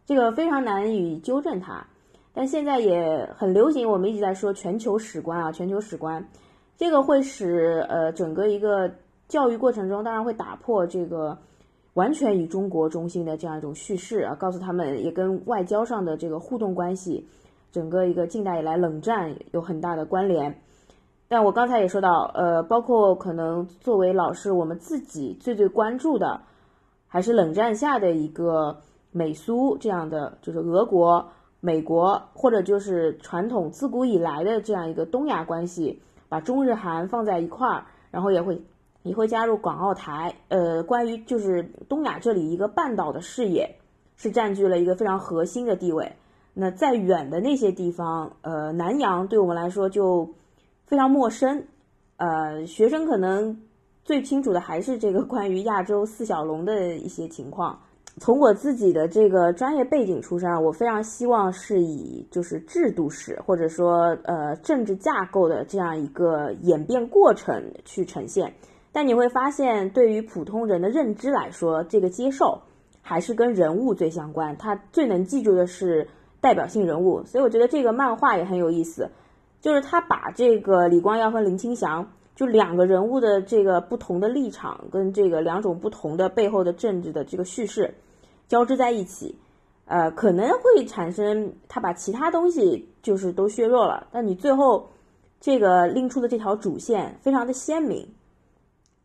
这个非常难以纠正它。但现在也很流行，我们一直在说全球史观啊，全球史观。这个会使呃整个一个教育过程中，当然会打破这个完全以中国中心的这样一种叙事啊，告诉他们也跟外交上的这个互动关系，整个一个近代以来冷战有很大的关联。但我刚才也说到，呃，包括可能作为老师，我们自己最最关注的，还是冷战下的一个美苏这样的，就是俄国、美国，或者就是传统自古以来的这样一个东亚关系。把中日韩放在一块儿，然后也会也会加入广澳台。呃，关于就是东亚这里一个半岛的视野，是占据了一个非常核心的地位。那再远的那些地方，呃，南洋对我们来说就非常陌生。呃，学生可能最清楚的还是这个关于亚洲四小龙的一些情况。从我自己的这个专业背景出身，我非常希望是以就是制度史或者说呃政治架构的这样一个演变过程去呈现。但你会发现，对于普通人的认知来说，这个接受还是跟人物最相关。他最能记住的是代表性人物，所以我觉得这个漫画也很有意思。就是他把这个李光耀和林清祥就两个人物的这个不同的立场跟这个两种不同的背后的政治的这个叙事。交织在一起，呃，可能会产生他把其他东西就是都削弱了，但你最后这个拎出的这条主线非常的鲜明，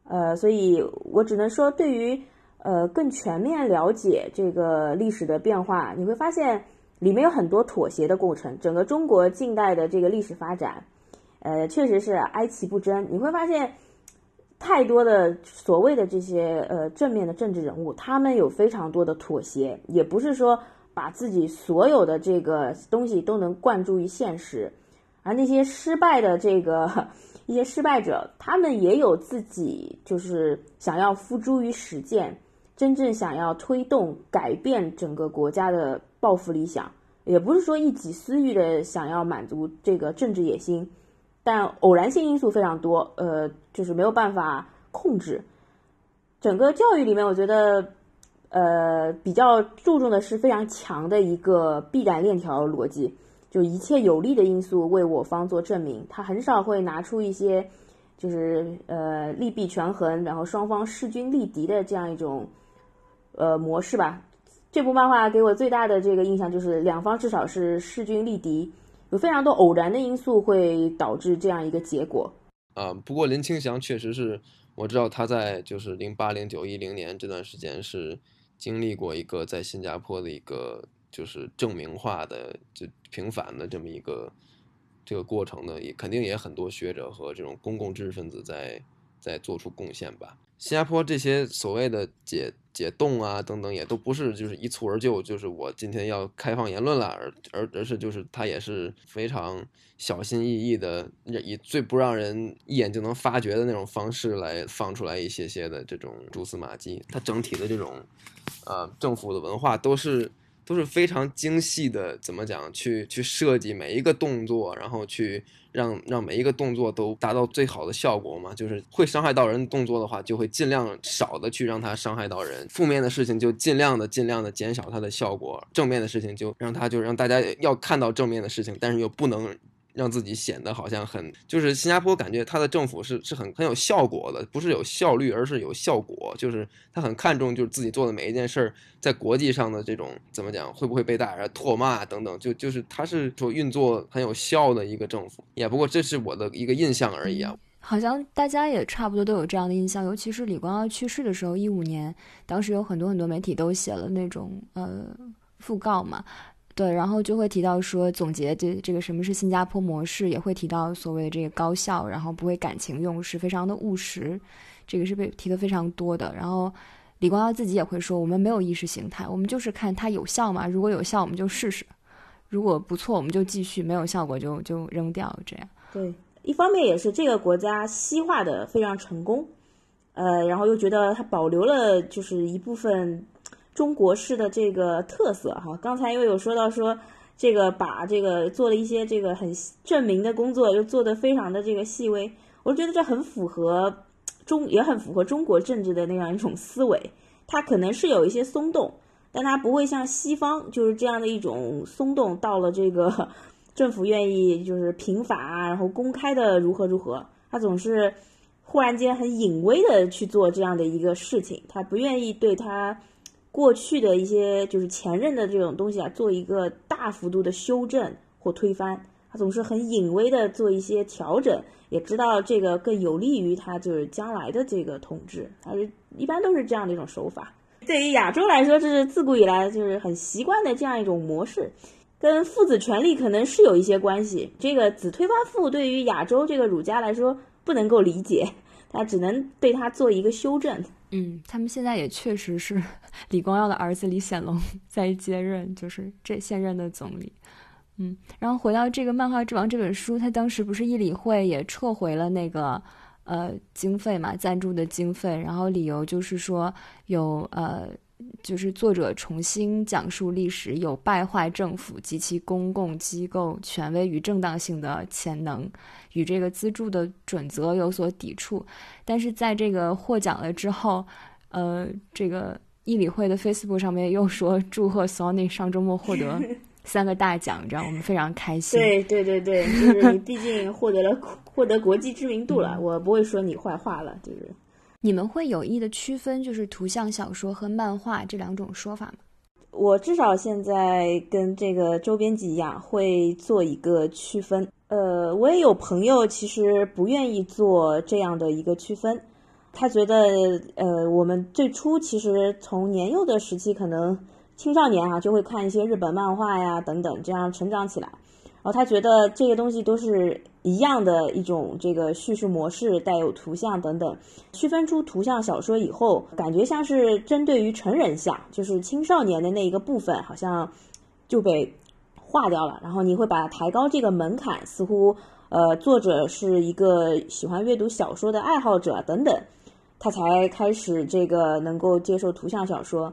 呃，所以我只能说，对于呃更全面了解这个历史的变化，你会发现里面有很多妥协的过程。整个中国近代的这个历史发展，呃，确实是哀其不争。你会发现。太多的所谓的这些呃正面的政治人物，他们有非常多的妥协，也不是说把自己所有的这个东西都能灌注于现实，而那些失败的这个 <laughs> 一些失败者，他们也有自己就是想要付诸于实践，真正想要推动改变整个国家的抱负理想，也不是说一己私欲的想要满足这个政治野心。但偶然性因素非常多，呃，就是没有办法控制。整个教育里面，我觉得，呃，比较注重的是非常强的一个必然链条逻辑，就一切有利的因素为我方做证明。他很少会拿出一些，就是呃利弊权衡，然后双方势均力敌的这样一种，呃模式吧。这部漫画给我最大的这个印象就是两方至少是势均力敌。有非常多偶然的因素会导致这样一个结果。啊，不过林清祥确实是我知道他在就是零八零九一零年这段时间是经历过一个在新加坡的一个就是证明化的就平反的这么一个这个过程呢，也肯定也很多学者和这种公共知识分子在在做出贡献吧。新加坡这些所谓的解解冻啊等等，也都不是就是一蹴而就，就是我今天要开放言论了，而而而是就是他也是非常小心翼翼的，以最不让人一眼就能发觉的那种方式来放出来一些些的这种蛛丝马迹。它整体的这种，呃，政府的文化都是。都是非常精细的，怎么讲？去去设计每一个动作，然后去让让每一个动作都达到最好的效果嘛。就是会伤害到人动作的话，就会尽量少的去让它伤害到人；负面的事情就尽量的尽量的减少它的效果；正面的事情就让它就让大家要看到正面的事情，但是又不能。让自己显得好像很，就是新加坡感觉他的政府是是很很有效果的，不是有效率，而是有效果。就是他很看重，就是自己做的每一件事儿，在国际上的这种怎么讲，会不会被大家唾骂等等，就就是他是说运作很有效的一个政府。也不过这是我的一个印象而已啊。好像大家也差不多都有这样的印象，尤其是李光耀去世的时候，一五年，当时有很多很多媒体都写了那种呃讣告嘛。对，然后就会提到说总结这这个什么是新加坡模式，也会提到所谓这个高效，然后不会感情用事，非常的务实，这个是被提的非常多的。然后李光耀自己也会说，我们没有意识形态，我们就是看它有效嘛，如果有效我们就试试，如果不错我们就继续，没有效果就就扔掉，这样。对，一方面也是这个国家西化的非常成功，呃，然后又觉得它保留了就是一部分。中国式的这个特色哈，刚才又有说到说这个把这个做了一些这个很证明的工作，又做得非常的这个细微，我觉得这很符合中，也很符合中国政治的那样一种思维。它可能是有一些松动，但它不会像西方就是这样的一种松动，到了这个 <laughs> 政府愿意就是平法啊，然后公开的如何如何，它总是忽然间很隐微的去做这样的一个事情，他不愿意对他。过去的一些就是前任的这种东西啊，做一个大幅度的修正或推翻，他总是很隐微的做一些调整，也知道这个更有利于他就是将来的这个统治，他是一般都是这样的一种手法。对于亚洲来说，这是自古以来就是很习惯的这样一种模式。跟父子权利可能是有一些关系。这个子推翻父对于亚洲这个儒家来说不能够理解，他只能对他做一个修正。嗯，他们现在也确实是李光耀的儿子李显龙 <laughs> 在接任，就是这现任的总理。嗯，然后回到这个《漫画之王》这本书，他当时不是议理会也撤回了那个呃经费嘛，赞助的经费，然后理由就是说有呃。就是作者重新讲述历史，有败坏政府及其公共机构权威与正当性的潜能，与这个资助的准则有所抵触。但是在这个获奖了之后，呃，这个议理会的 Facebook 上面又说祝贺 Sony 上周末获得 <laughs> 三个大奖，这样我们非常开心。对对对对，就是你毕竟获得了获得国际知名度了，我不会说你坏话了，就是。你们会有意的区分，就是图像小说和漫画这两种说法吗？我至少现在跟这个周编辑一样，会做一个区分。呃，我也有朋友其实不愿意做这样的一个区分，他觉得，呃，我们最初其实从年幼的时期，可能青少年啊就会看一些日本漫画呀等等，这样成长起来。然后他觉得这些东西都是一样的一种这个叙事模式，带有图像等等，区分出图像小说以后，感觉像是针对于成人像，就是青少年的那一个部分，好像就被划掉了。然后你会把抬高这个门槛，似乎呃作者是一个喜欢阅读小说的爱好者等等，他才开始这个能够接受图像小说。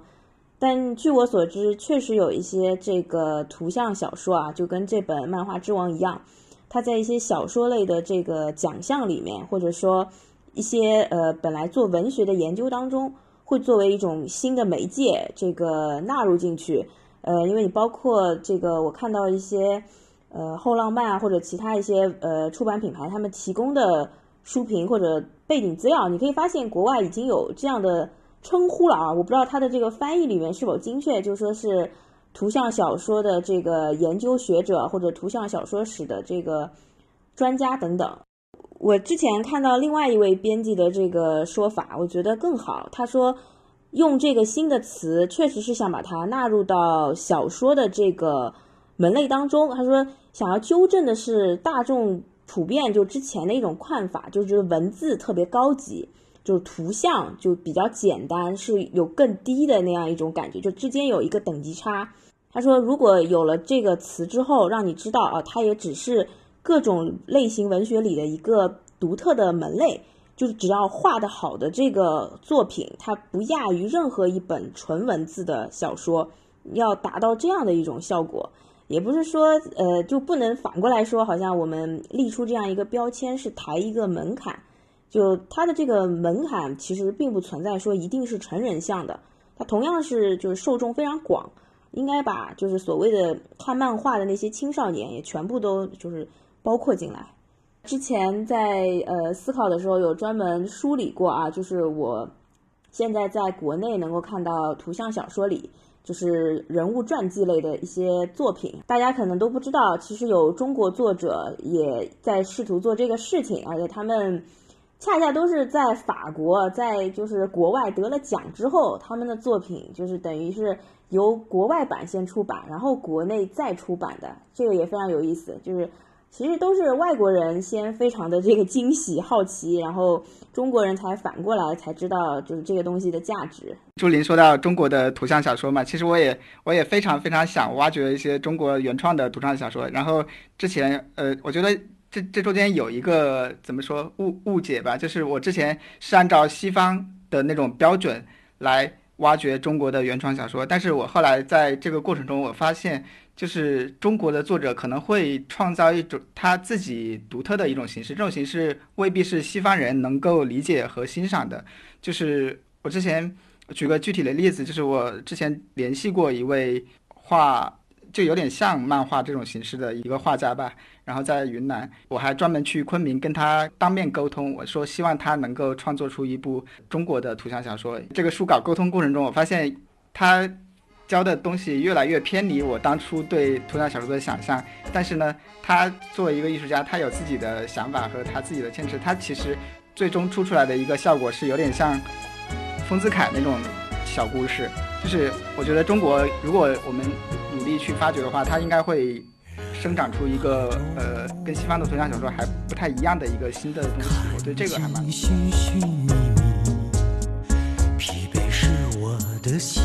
但据我所知，确实有一些这个图像小说啊，就跟这本《漫画之王》一样，它在一些小说类的这个奖项里面，或者说一些呃本来做文学的研究当中，会作为一种新的媒介，这个纳入进去。呃，因为你包括这个，我看到一些呃后浪漫啊，或者其他一些呃出版品牌，他们提供的书评或者背景资料，你可以发现国外已经有这样的。称呼了啊，我不知道它的这个翻译里面是否精确，就说是图像小说的这个研究学者或者图像小说史的这个专家等等。我之前看到另外一位编辑的这个说法，我觉得更好。他说用这个新的词，确实是想把它纳入到小说的这个门类当中。他说想要纠正的是大众普遍就之前的一种看法，就是文字特别高级。就是图像就比较简单，是有更低的那样一种感觉，就之间有一个等级差。他说，如果有了这个词之后，让你知道啊，它也只是各种类型文学里的一个独特的门类，就是只要画的好的这个作品，它不亚于任何一本纯文字的小说。要达到这样的一种效果，也不是说呃就不能反过来说，好像我们立出这样一个标签是抬一个门槛。就它的这个门槛其实并不存在说一定是成人向的，它同样是就是受众非常广，应该把就是所谓的看漫画的那些青少年也全部都就是包括进来。之前在呃思考的时候有专门梳理过啊，就是我现在在国内能够看到图像小说里就是人物传记类的一些作品，大家可能都不知道，其实有中国作者也在试图做这个事情，而且他们。恰恰都是在法国，在就是国外得了奖之后，他们的作品就是等于是由国外版先出版，然后国内再出版的，这个也非常有意思。就是其实都是外国人先非常的这个惊喜好奇，然后中国人才反过来才知道就是这个东西的价值。朱琳说到中国的图像小说嘛，其实我也我也非常非常想挖掘一些中国原创的图像小说。然后之前呃，我觉得。这这中间有一个怎么说误误解吧？就是我之前是按照西方的那种标准来挖掘中国的原创小说，但是我后来在这个过程中，我发现就是中国的作者可能会创造一种他自己独特的一种形式，这种形式未必是西方人能够理解和欣赏的。就是我之前举个具体的例子，就是我之前联系过一位画。就有点像漫画这种形式的一个画家吧，然后在云南，我还专门去昆明跟他当面沟通，我说希望他能够创作出一部中国的图像小说。这个书稿沟通过程中，我发现他教的东西越来越偏离我当初对图像小说的想象。但是呢，他作为一个艺术家，他有自己的想法和他自己的坚持，他其实最终出出来的一个效果是有点像丰子恺那种小故事。就是我觉得中国如果我们努力去发掘的话，它应该会生长出一个呃跟西方的图像小说还不太一样的一个新的东西。我对这个还蛮。疲惫是我的心。